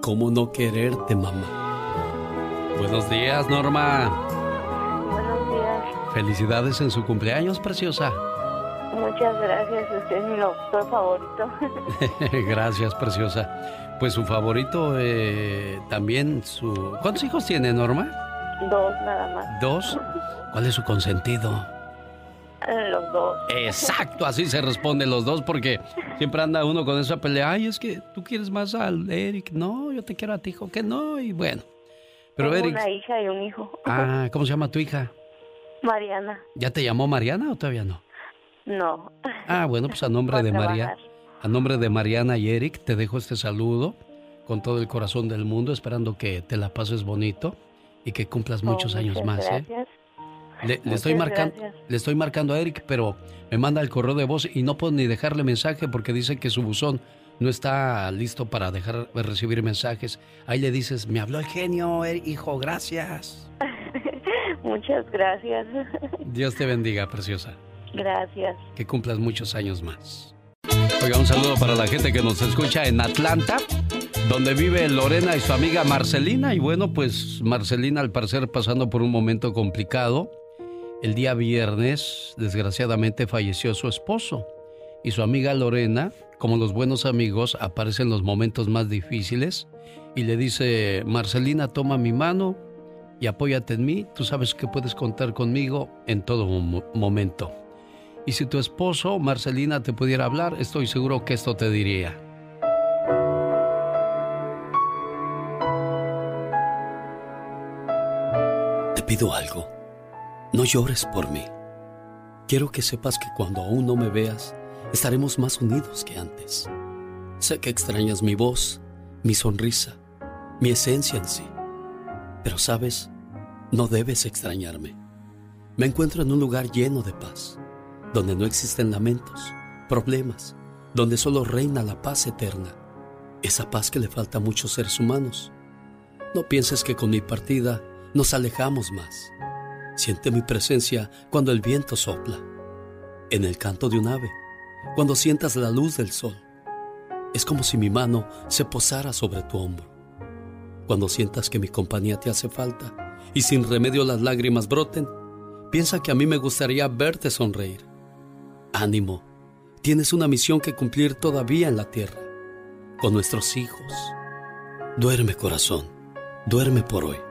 ¿Cómo no quererte, mamá? Buenos días, Norma. Buenos días. Felicidades en su cumpleaños, preciosa. Muchas gracias. Usted es mi doctor favorito. Gracias, preciosa. Pues su favorito eh, también su... ¿Cuántos hijos tiene Norma? Dos nada más. ¿Dos? ¿Cuál es su consentido? Eh, Los dos. Exacto, así se responden los dos porque siempre anda uno con esa pelea. Ay, es que tú quieres más al Eric. No, yo te quiero a ti, hijo, que no. Y bueno. Pero Tengo Eric... una hija y un hijo. Ah, ¿cómo se llama tu hija? Mariana. ¿Ya te llamó Mariana o todavía no? No. Ah, bueno, pues a nombre de María, a nombre de Mariana y Eric, te dejo este saludo con todo el corazón del mundo, esperando que te la pases bonito y que cumplas muchos Oh, años muchas más, ¿eh? gracias. Le, le estoy marcando, le estoy marcando a Eric, pero me manda el correo de voz y no puedo ni dejarle mensaje porque dice que su buzón no está listo para dejar de recibir mensajes. Ahí le dices, me habló el genio, Eric, hijo, gracias. Muchas gracias. Dios te bendiga, preciosa. Gracias. Que cumplas muchos años más. Oiga, un saludo para la gente que nos escucha en Atlanta, donde vive Lorena y su amiga Marcelina. Y bueno, pues Marcelina al parecer pasando por un momento complicado. El día viernes, desgraciadamente, falleció su esposo. Y su amiga Lorena, como los buenos amigos, aparece en los momentos más difíciles y le dice, Marcelina, toma mi mano y apóyate en mí. Tú sabes que puedes contar conmigo en todo mo- momento. Y si tu esposo, Marcelina, te pudiera hablar, estoy seguro que esto te diría. Pido algo. No llores por mí. Quiero que sepas que cuando aún no me veas, estaremos más unidos que antes. Sé que extrañas mi voz, mi sonrisa, mi esencia en sí. Pero sabes, no debes extrañarme. Me encuentro en un lugar lleno de paz, donde no existen lamentos, problemas, donde solo reina la paz eterna, esa paz que le falta a muchos seres humanos. No pienses que con mi partida nos alejamos más. Siente mi presencia cuando el viento sopla, en el canto de un ave, cuando sientas la luz del sol. Es como si mi mano se posara sobre tu hombro. Cuando sientas que mi compañía te hace falta y sin remedio las lágrimas broten, piensa que a mí me gustaría verte sonreír. Ánimo, tienes una misión que cumplir todavía en la tierra, con nuestros hijos. Duerme corazón, duerme por hoy.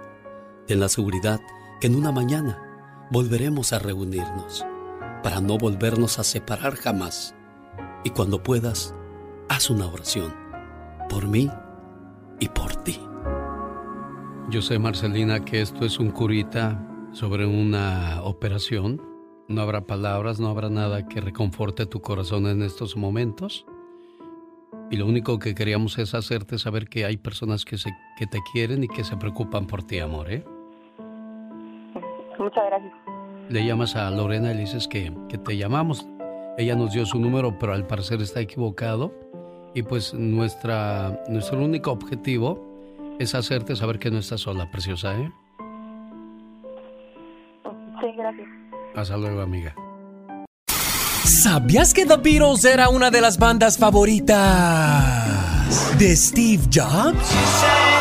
Ten la seguridad que en una mañana volveremos a reunirnos para no volvernos a separar jamás. Y cuando puedas, haz una oración por mí y por ti. Yo sé, Marcelina, que esto es un curita sobre una operación. No habrá palabras, no habrá nada que reconforte tu corazón en estos momentos. Y lo único que queríamos es hacerte saber que hay personas que, se, que te quieren y que se preocupan por ti, amor, ¿eh? Muchas gracias. Le llamas a Lorena y le dices que, que te llamamos. Ella nos dio su número, pero al parecer está equivocado. Y pues nuestra, nuestro único objetivo es hacerte saber que no estás sola, preciosa, ¿eh? Sí, gracias. Hasta luego, amiga. ¿Sabías que The Beatles era una de las bandas favoritas de Steve Jobs?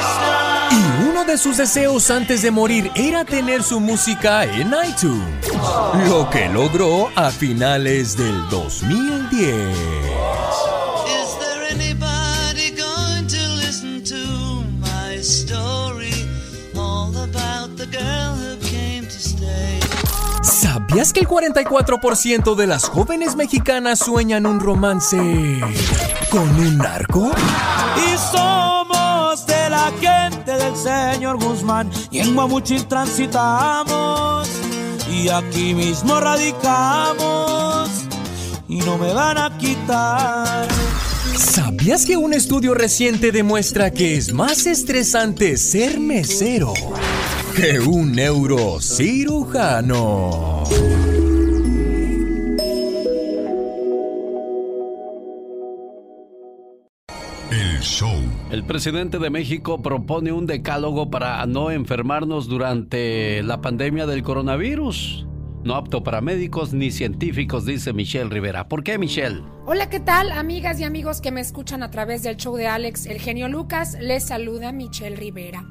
De sus deseos antes de morir era tener su música en iTunes, lo que logró a finales del 2010. Is there anybody going to listen to my story? All about the girl who came to stay. ¿Sabías que el 44% de las jóvenes mexicanas sueñan un romance con un narco? Y somos de la gente del señor Guzmán y en Guamuchil transitamos y aquí mismo radicamos y no me van a quitar. ¿Sabías que un estudio reciente demuestra que es más estresante ser mesero que un neurocirujano? El show. El presidente de México propone un decálogo para no enfermarnos durante la pandemia del coronavirus. No apto para médicos ni científicos, dice Michelle Rivera. ¿Por qué, Michelle? Hola, ¿qué tal, amigas y amigos que me escuchan a través del show de Alex, el genio Lucas? Les saluda Michelle Rivera.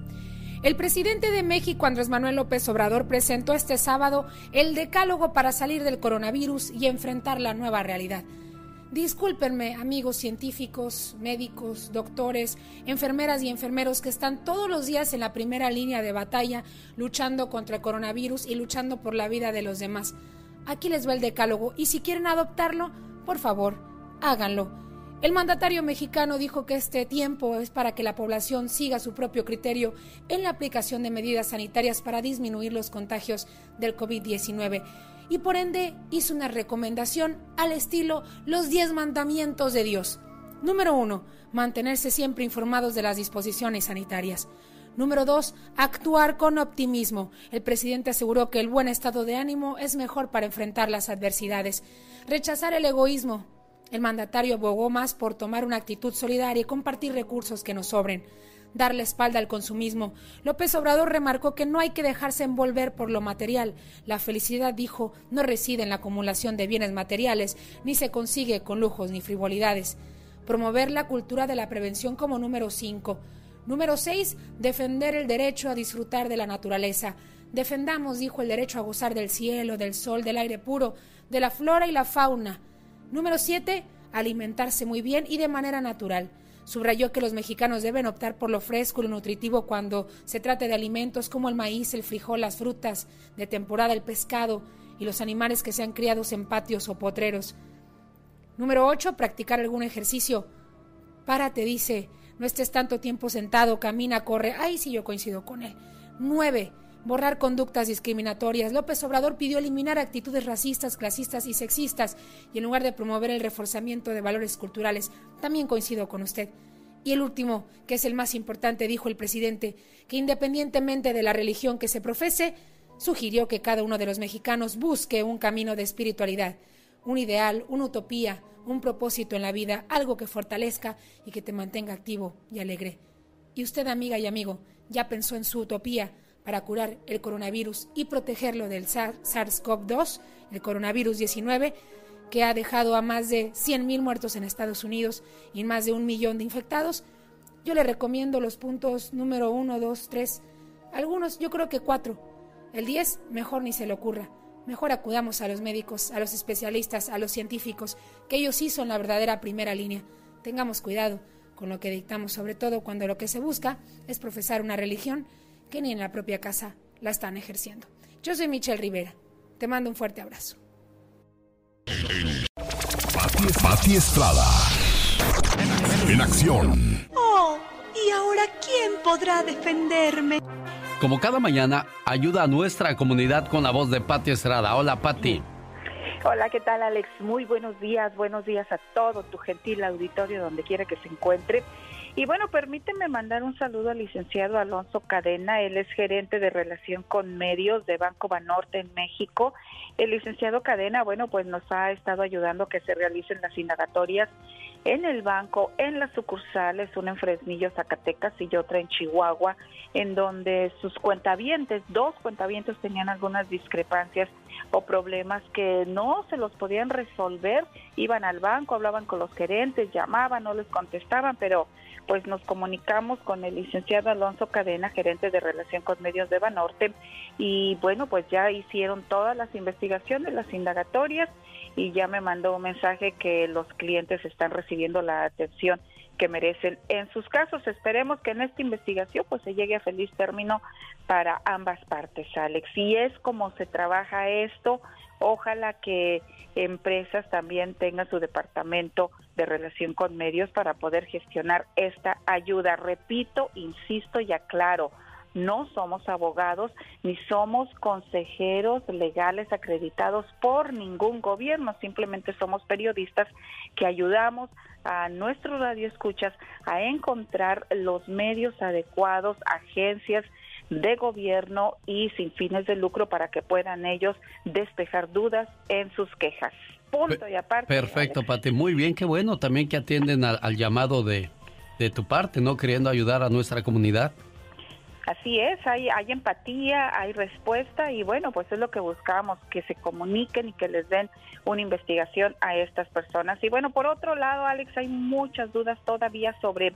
El presidente de México, Andrés Manuel López Obrador, presentó este sábado el decálogo para salir del coronavirus y enfrentar la nueva realidad. Discúlpenme, amigos científicos, médicos, doctores, enfermeras y enfermeros que están todos los días en la primera línea de batalla luchando contra el coronavirus y luchando por la vida de los demás. Aquí les va el decálogo y si quieren adoptarlo, por favor, háganlo. El mandatario mexicano dijo que este tiempo es para que la población siga su propio criterio en la aplicación de medidas sanitarias para disminuir los contagios del COVID-19 y por ende hizo una recomendación al estilo los 10 mandamientos de Dios. Número 1. Mantenerse siempre informados de las disposiciones sanitarias. Número 2. Actuar con optimismo. El presidente aseguró que el buen estado de ánimo es mejor para enfrentar las adversidades. Rechazar el egoísmo. El mandatario abogó más por tomar una actitud solidaria y compartir recursos que nos sobren dar la espalda al consumismo. López Obrador remarcó que no hay que dejarse envolver por lo material. La felicidad, dijo, no reside en la acumulación de bienes materiales, ni se consigue con lujos ni frivolidades. Promover la cultura de la prevención como número 5. Número 6. Defender el derecho a disfrutar de la naturaleza. Defendamos, dijo, el derecho a gozar del cielo, del sol, del aire puro, de la flora y la fauna. Número 7. Alimentarse muy bien y de manera natural. Subrayó que los mexicanos deben optar por lo fresco y lo nutritivo cuando se trate de alimentos como el maíz, el frijol, las frutas, de temporada el pescado y los animales que sean criados en patios o potreros. Número 8. Practicar algún ejercicio. Párate, dice. No estés tanto tiempo sentado, camina, corre. Ay, sí, yo coincido con él. 9. Borrar conductas discriminatorias. López Obrador pidió eliminar actitudes racistas, clasistas y sexistas y en lugar de promover el reforzamiento de valores culturales. También coincido con usted. Y el último, que es el más importante, dijo el presidente, que independientemente de la religión que se profese, sugirió que cada uno de los mexicanos busque un camino de espiritualidad, un ideal, una utopía, un propósito en la vida, algo que fortalezca y que te mantenga activo y alegre. Y usted, amiga y amigo, ya pensó en su utopía para curar el coronavirus y protegerlo del SARS-CoV-2, el coronavirus 19, que ha dejado a más de 100.000 muertos en Estados Unidos y más de un millón de infectados, yo le recomiendo los puntos número 1, 2, 3, algunos, yo creo que 4. El 10, mejor ni se le ocurra. Mejor acudamos a los médicos, a los especialistas, a los científicos, que ellos sí son la verdadera primera línea. Tengamos cuidado con lo que dictamos, sobre todo cuando lo que se busca es profesar una religión que ni en la propia casa la están ejerciendo. Yo soy Michelle Rivera. Te mando un fuerte abrazo. Pati, Pati Estrada. En acción. Oh, ¿y ahora quién podrá defenderme? Como cada mañana, ayuda a nuestra comunidad con la voz de Pati Estrada. Hola, Pati. Hola, ¿qué tal Alex? Muy buenos días, buenos días a todo tu gentil auditorio donde quiera que se encuentre. Y bueno, permíteme mandar un saludo al licenciado Alonso Cadena, él es gerente de relación con medios de Banco Banorte en México. El licenciado Cadena, bueno, pues nos ha estado ayudando a que se realicen las indagatorias en el banco, en las sucursales, una en Fresnillo, Zacatecas y otra en Chihuahua, en donde sus cuentavientes, dos cuentavientes tenían algunas discrepancias o problemas que no se los podían resolver, iban al banco, hablaban con los gerentes, llamaban, no les contestaban, pero pues nos comunicamos con el licenciado Alonso Cadena, gerente de relación con medios de Banorte, y bueno, pues ya hicieron todas las investigaciones, las indagatorias, y ya me mandó un mensaje que los clientes están recibiendo la atención que merecen en sus casos. Esperemos que en esta investigación pues se llegue a feliz término para ambas partes, Alex. Y es como se trabaja esto. Ojalá que empresas también tengan su departamento de relación con medios para poder gestionar esta ayuda. Repito, insisto y aclaro, no somos abogados ni somos consejeros legales acreditados por ningún gobierno, simplemente somos periodistas que ayudamos a nuestros radioescuchas a encontrar los medios adecuados, agencias de gobierno y sin fines de lucro para que puedan ellos despejar dudas en sus quejas. Punto y aparte. Perfecto, Pati. Muy bien, qué bueno también que atienden al, al llamado de, de tu parte, ¿no? Queriendo ayudar a nuestra comunidad. Así es, hay, hay empatía, hay respuesta y bueno, pues es lo que buscamos, que se comuniquen y que les den una investigación a estas personas. Y bueno, por otro lado, Alex, hay muchas dudas todavía sobre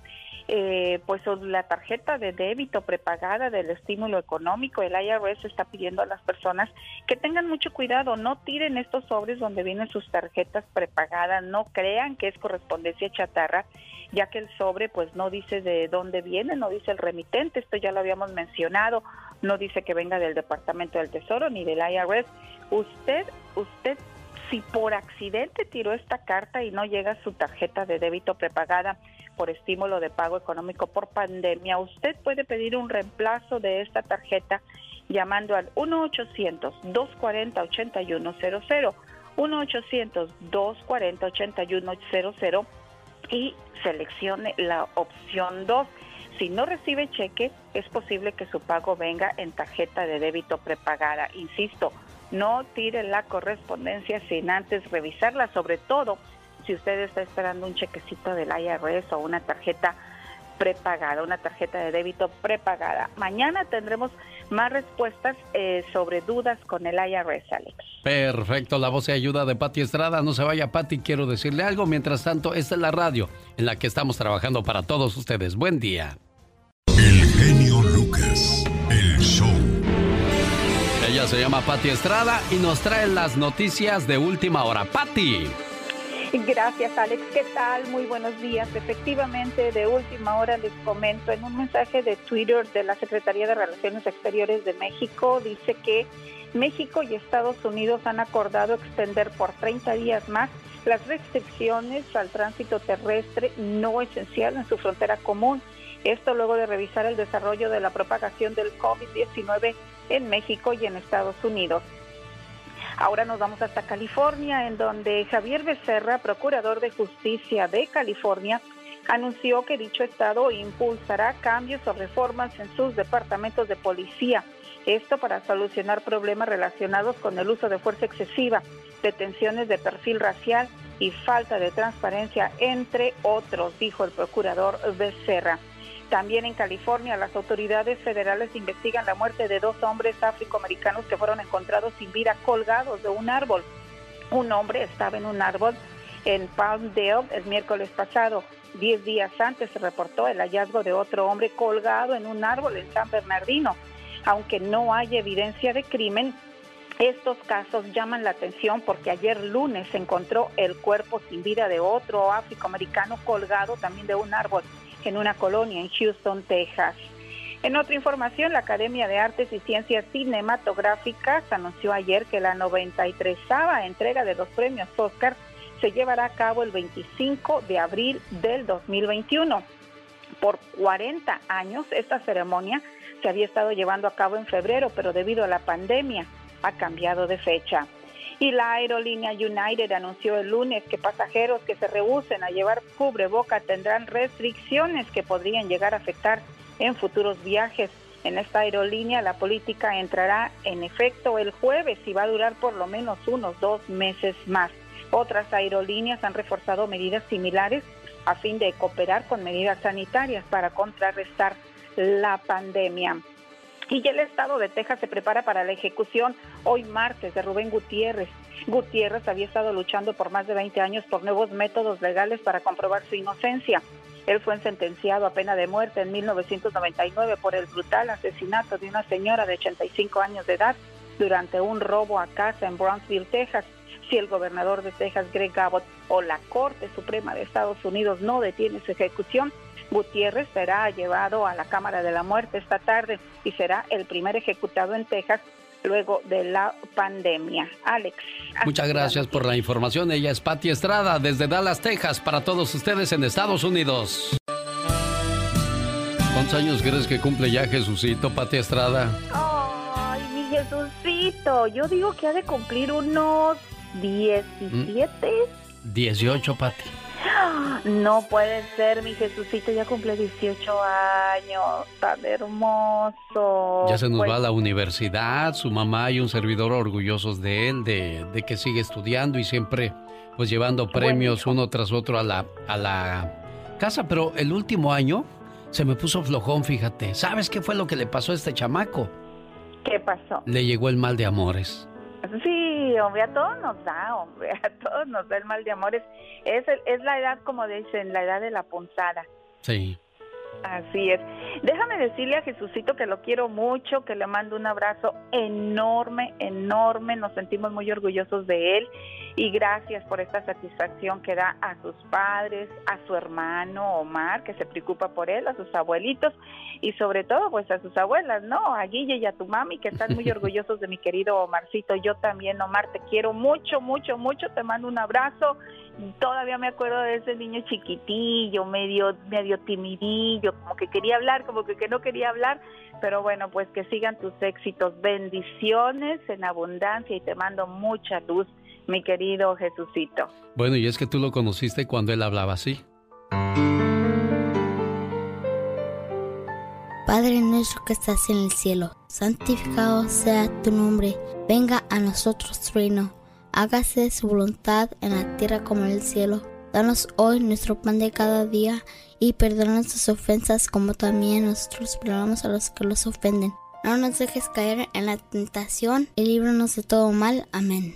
eh, pues la tarjeta de débito prepagada del estímulo económico. El IRS está pidiendo a las personas que tengan mucho cuidado, no tiren estos sobres donde vienen sus tarjetas prepagadas, no crean que es correspondencia chatarra ya que el sobre pues no dice de dónde viene, no dice el remitente, esto ya lo habíamos mencionado, no dice que venga del Departamento del Tesoro ni del IRS. Usted, usted si por accidente tiró esta carta y no llega su tarjeta de débito prepagada por estímulo de pago económico por pandemia, usted puede pedir un reemplazo de esta tarjeta llamando al 1-800-240-8100, 1-800-240-8100 y seleccione la opción 2. Si no recibe cheque, es posible que su pago venga en tarjeta de débito prepagada. Insisto, no tire la correspondencia sin antes revisarla, sobre todo si usted está esperando un chequecito del IRS o una tarjeta prepagada, una tarjeta de débito prepagada. Mañana tendremos más respuestas eh, sobre dudas con el IRS, Alex. Perfecto, la voz y ayuda de Pati Estrada. No se vaya, Pati, quiero decirle algo. Mientras tanto, esta es la radio en la que estamos trabajando para todos ustedes. Buen día. Genio Lucas, el show. Ella se llama Pati Estrada y nos trae las noticias de última hora. Pati. Gracias, Alex. ¿Qué tal? Muy buenos días. Efectivamente, de última hora les comento en un mensaje de Twitter de la Secretaría de Relaciones Exteriores de México, dice que México y Estados Unidos han acordado extender por 30 días más las restricciones al tránsito terrestre no esencial en su frontera común. Esto luego de revisar el desarrollo de la propagación del COVID-19 en México y en Estados Unidos. Ahora nos vamos hasta California, en donde Javier Becerra, procurador de justicia de California, anunció que dicho estado impulsará cambios o reformas en sus departamentos de policía. Esto para solucionar problemas relacionados con el uso de fuerza excesiva, detenciones de perfil racial y falta de transparencia, entre otros, dijo el procurador Becerra. También en California, las autoridades federales investigan la muerte de dos hombres afroamericanos que fueron encontrados sin vida colgados de un árbol. Un hombre estaba en un árbol en Palmdale el miércoles pasado. Diez días antes se reportó el hallazgo de otro hombre colgado en un árbol en San Bernardino. Aunque no hay evidencia de crimen, estos casos llaman la atención porque ayer lunes se encontró el cuerpo sin vida de otro afroamericano colgado también de un árbol en una colonia en Houston, Texas. En otra información, la Academia de Artes y Ciencias Cinematográficas anunció ayer que la 93 entrega de los premios Oscar se llevará a cabo el 25 de abril del 2021. Por 40 años, esta ceremonia se había estado llevando a cabo en febrero, pero debido a la pandemia ha cambiado de fecha. Y la aerolínea United anunció el lunes que pasajeros que se rehúsen a llevar cubreboca tendrán restricciones que podrían llegar a afectar en futuros viajes. En esta aerolínea la política entrará en efecto el jueves y va a durar por lo menos unos dos meses más. Otras aerolíneas han reforzado medidas similares a fin de cooperar con medidas sanitarias para contrarrestar la pandemia. Y el estado de Texas se prepara para la ejecución hoy martes de Rubén Gutiérrez. Gutiérrez había estado luchando por más de 20 años por nuevos métodos legales para comprobar su inocencia. Él fue sentenciado a pena de muerte en 1999 por el brutal asesinato de una señora de 85 años de edad durante un robo a casa en Brownsville, Texas. Si el gobernador de Texas, Greg Abbott, o la Corte Suprema de Estados Unidos no detiene su ejecución, Gutiérrez será llevado a la Cámara de la Muerte esta tarde y será el primer ejecutado en Texas luego de la pandemia. Alex. Muchas gracias por la información. Ella es Patti Estrada desde Dallas, Texas, para todos ustedes en Estados Unidos. ¿Cuántos años crees que cumple ya Jesucito, Patti Estrada? Ay, mi Jesucito. Yo digo que ha de cumplir unos 17. 18, Patti. No puede ser, mi Jesucito ya cumple 18 años, tan hermoso. Ya se nos va a Pues, la universidad, su mamá y un servidor orgullosos de él, de, de que sigue estudiando y siempre pues llevando premios uno tras otro a la, a la casa. Pero el último año se me puso flojón, fíjate. ¿Sabes qué fue lo que le pasó a este chamaco? ¿Qué pasó? Le llegó el mal de amores. Sí, hombre, a todos nos da, hombre, a todos nos da el mal de amores. Es, el- es la edad, como dicen, la edad de la punzada. Sí. Así es. Déjame decirle a Jesucito que lo quiero mucho, que le mando un abrazo enorme, enorme. Nos sentimos muy orgullosos de él y gracias por esta satisfacción que da a sus padres, a su hermano Omar, que se preocupa por él, a sus abuelitos y sobre todo pues a sus abuelas, ¿no? A Guille y a tu mami que están muy orgullosos de mi querido Omarcito. Yo también, Omar, te quiero mucho, mucho, mucho. Te mando un abrazo. Todavía me acuerdo de ese niño chiquitillo, medio, medio timidillo, como que quería hablar, como que, que no quería hablar, pero bueno, pues que sigan tus éxitos. Bendiciones en abundancia y te mando mucha luz, mi querido Jesucito. Bueno, y es que tú lo conociste cuando él hablaba así. Padre nuestro que estás en el cielo, santificado sea tu nombre, venga a nosotros tu reino, hágase su voluntad en la tierra como en el cielo. Danos hoy nuestro pan de cada día y perdona nuestras ofensas como también nosotros perdonamos a los que los ofenden. No nos dejes caer en la tentación y líbranos de todo mal. Amén.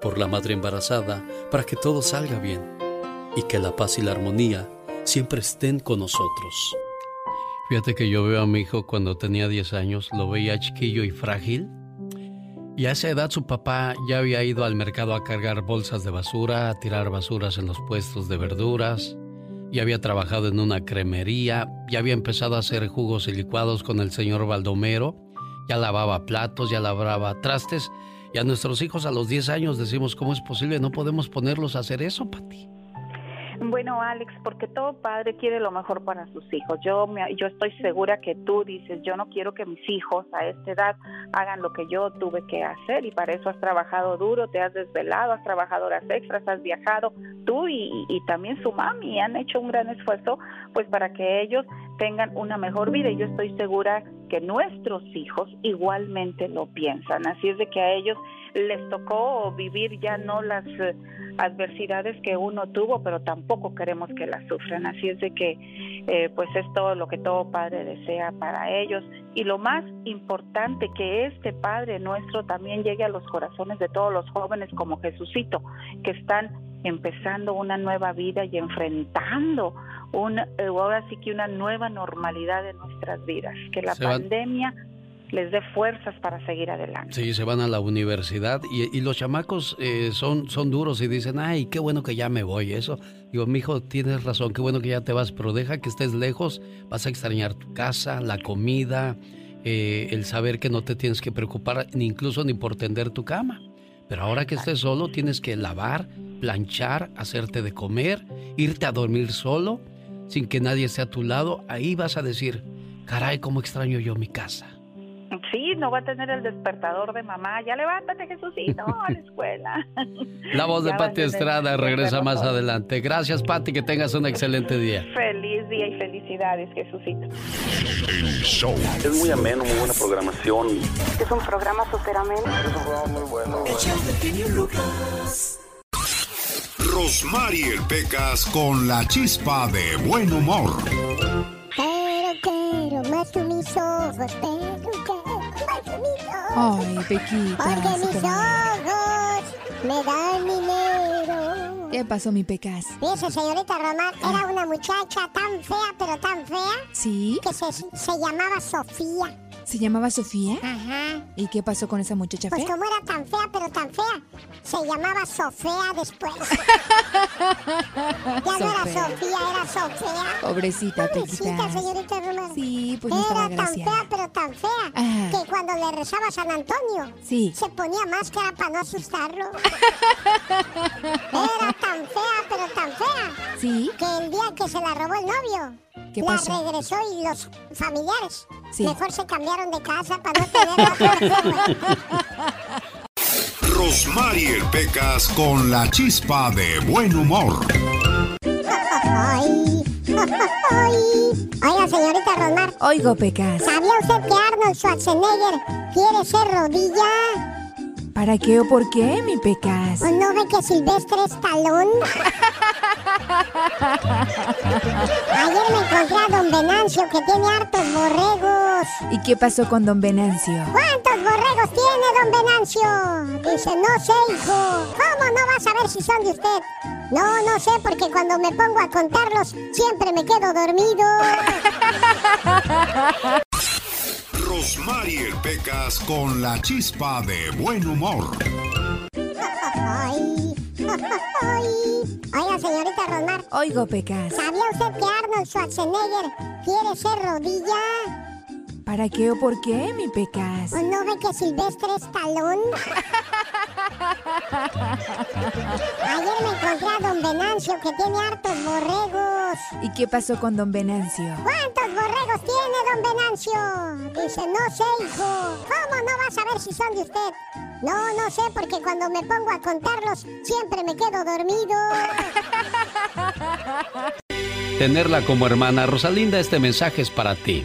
Por la madre embarazada, para que todo salga bien y que la paz y la armonía siempre estén con nosotros. Fíjate que yo veo a mi hijo cuando tenía 10 años, lo veía chiquillo y frágil. Y a esa edad su papá ya había ido al mercado a cargar bolsas de basura, a tirar basuras en los puestos de verduras, y había trabajado en una cremería, ya había empezado a hacer jugos y licuados con el señor Baldomero, ya lavaba platos, ya lavaba trastes, y a nuestros hijos a los 10 años decimos, ¿cómo es posible? No podemos ponerlos a hacer eso, Pati. Bueno, Alex, porque todo padre quiere lo mejor para sus hijos. Yo me, yo estoy segura que tú dices, yo no quiero que mis hijos a esta edad hagan lo que yo tuve que hacer y para eso has trabajado duro, te has desvelado, has trabajado horas extras, has viajado, tú y, y también su mami han hecho un gran esfuerzo pues para que ellos tengan una mejor vida y yo estoy segura que nuestros hijos igualmente lo piensan. Así es de que a ellos les tocó vivir ya no las eh, adversidades que uno tuvo, pero tampoco queremos que las sufran. Así es de que eh, pues es todo lo que todo padre desea para ellos. Y lo más importante, que este Padre nuestro también llegue a los corazones de todos los jóvenes como Jesucito, que están empezando una nueva vida y enfrentando un, eh, ahora sí que una nueva normalidad en nuestras vidas, que la Se pandemia les dé fuerzas para seguir adelante. Sí, se van a la universidad y, los chamacos eh, son, son duros y dicen, ay, qué bueno que ya me voy. Eso, digo, mijo, tienes razón, qué bueno que ya te vas, pero deja que estés lejos, vas a extrañar tu casa, la comida, eh, el saber que no te tienes que preocupar ni incluso ni por tender tu cama. Pero ahora que estés solo, tienes que lavar, planchar, hacerte de comer, irte a dormir solo, sin que nadie esté a tu lado. Ahí vas a decir, caray, cómo extraño yo mi casa. Sí, no va a tener el despertador de mamá, ya levántate Jesucito, a la escuela. La voz de Pati Estrada regresa más adelante. Gracias, Pati, que tengas un excelente día. Feliz día y felicidades, Jesucito. El show. Es muy ameno, muy buena programación. Es un programa súper ameno. Es un programa muy bueno. Rosmarie el Pecas con la chispa de buen humor. Pero quiero más que mis ojos, pero Ay, Pequita. Porque mis ojos me dan dinero. ¿Qué pasó, mi Pecas? Fíjese, señorita Román, era una muchacha tan fea, pero tan fea, ¿Sí? que se, se llamaba Sofía. ¿Se llamaba Sofía? Ajá. ¿Y qué pasó con esa muchacha Pues fea? como era tan fea, pero tan fea, se llamaba Sofía después. ya no era Sofía. Era Sofía. Pobrecita, Pobrecita, señorita Román. Sí, pues no Era tan fea, pero tan fea, Ajá. que cuando le rezaba a San Antonio, Sí. se ponía máscara para no asustarlo. Era tan fea, pero tan fea, ¿Sí? que el día que se la robó el novio, ¿Qué la pasó? regresó y los familiares Sí. mejor se cambiaron de casa para no tener Rosmarie Pecas con la chispa de buen humor. Ay, ay. Oiga, señorita Rosmar, Oigo, Pecas. ¿sabía usted que Arnold Schwarzenegger quiere ser rodilla? ¿Para qué o por qué, mi Pecas? ¿O no ve que Silvestre es talón? Ayer me encontré a don Venancio que tiene hartos borregos. ¿Y qué pasó con don Venancio? ¿Cuántos borregos tiene don Venancio? Dice, no sé, hijo. ¿Cómo no vas a ver si son de usted? No, no sé, porque cuando me pongo a contarlos, siempre me quedo dormido. Rosmarie el Pecas con la chispa de buen humor. Ay, ay. Oiga, señorita Rosmar, Oigo, Pecas. ¿sabía usted que Arnold Schwarzenegger quiere ser rodilla? ¿Para qué o por qué, mi Pecas? ¿O no ve que Silvestre es talón? Ayer me encontré a don Venancio que tiene hartos borregos. ¿Y qué pasó con don Venancio? ¿Cuántos borregos tiene don Venancio? Dice, no sé, hijo. ¿Cómo no vas a ver si son de usted? No, no sé, porque cuando me pongo a contarlos, siempre me quedo dormido. Tenerla como hermana, Rosalinda, este mensaje es para ti.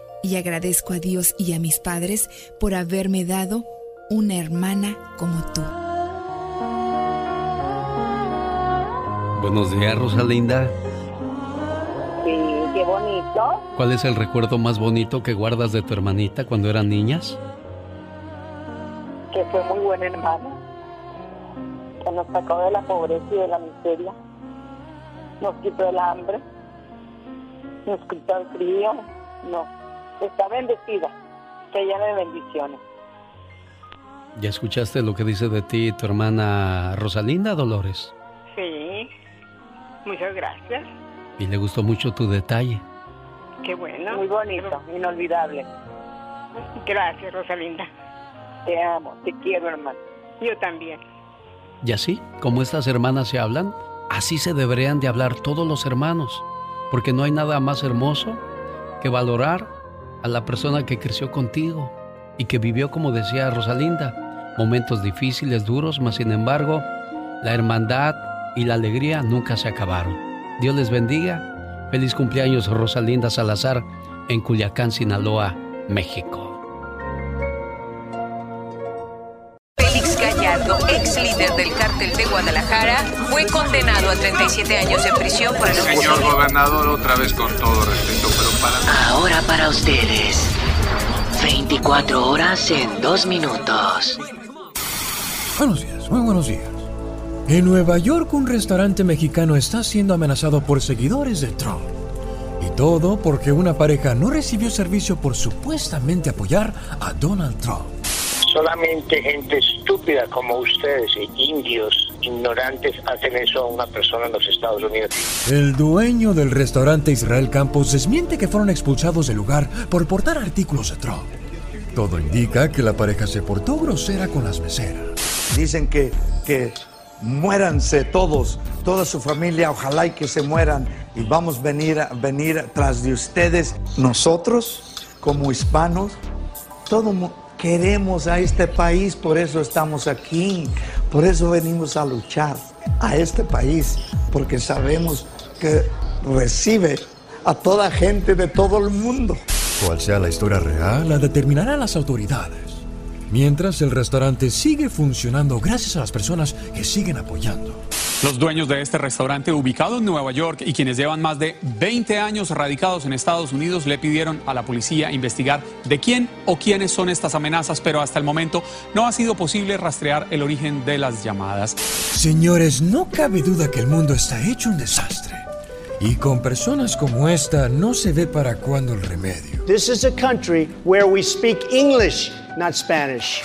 y agradezco a Dios y a mis padres por haberme dado una hermana como tú. Buenos días, Rosalinda. Sí, qué bonito. ¿Cuál es el recuerdo más bonito que guardas de tu hermanita cuando eran niñas? Que fue muy buena hermana. Que nos sacó de la pobreza y de la miseria. Nos quitó el hambre. Nos quitó el frío. No. Está bendecida. Llena de bendiciones. ¿Ya escuchaste lo que dice de ti tu hermana Rosalinda Dolores? Sí. Muchas gracias. Y le gustó mucho tu detalle. Qué bueno. Muy bonito, inolvidable. Gracias, Rosalinda. Te amo, te quiero, hermano. Yo también. Y así, como estas hermanas se hablan, así se deberían de hablar todos los hermanos, porque no hay nada más hermoso que valorar a la persona que creció contigo y que vivió, como decía Rosalinda, momentos difíciles, duros, mas sin embargo, la hermandad y la alegría nunca se acabaron. Dios les bendiga. Feliz cumpleaños Rosalinda Salazar en Culiacán, Sinaloa, México. Félix Gallardo, ex líder del cártel de Guadalajara, fue condenado a 37 años de prisión por el Señor gobernador, otra vez con todo respeto, pero para... Ahora para ustedes. 24 horas en 2 minutos. Buenos días, muy buenos días. En Nueva York un restaurante mexicano está siendo amenazado por seguidores de Trump. Y todo porque una pareja no recibió servicio por supuestamente apoyar a Donald Trump. Solamente gente estúpida como ustedes, e indios ignorantes, hacen eso a una persona en los Estados Unidos. El dueño del restaurante Israel Campos desmiente que fueron expulsados del lugar por portar artículos de Trump. Todo indica que la pareja se portó grosera con las meseras. Dicen que, que muéranse todos, toda su familia, ojalá y que se mueran y vamos a venir, a venir tras de ustedes. Nosotros, como hispanos, todo mu- queremos a este país, por eso estamos aquí, por eso venimos a luchar a este país, porque sabemos que recibe a toda gente de todo el mundo. Cual sea la historia real, la determinarán las autoridades. Mientras el restaurante sigue funcionando gracias a las personas que siguen apoyando. Los dueños de este restaurante ubicado en Nueva York y quienes llevan más de 20 años radicados en Estados Unidos le pidieron a la policía investigar de quién o quiénes son estas amenazas, pero hasta el momento no ha sido posible rastrear el origen de las llamadas. Señores, no cabe duda que el mundo está hecho un desastre. Y con personas como esta no se ve para cuándo el remedio. This is a country where we speak English, not Spanish.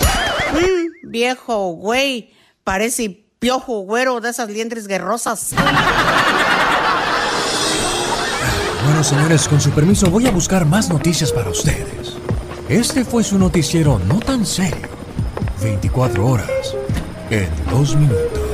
Mm, viejo güey, parece piojo güero de esas liendres guerrosas. Bueno, señores, con su permiso voy a buscar más noticias para ustedes. Este fue su noticiero no tan serio. 24 horas en 2 minutos.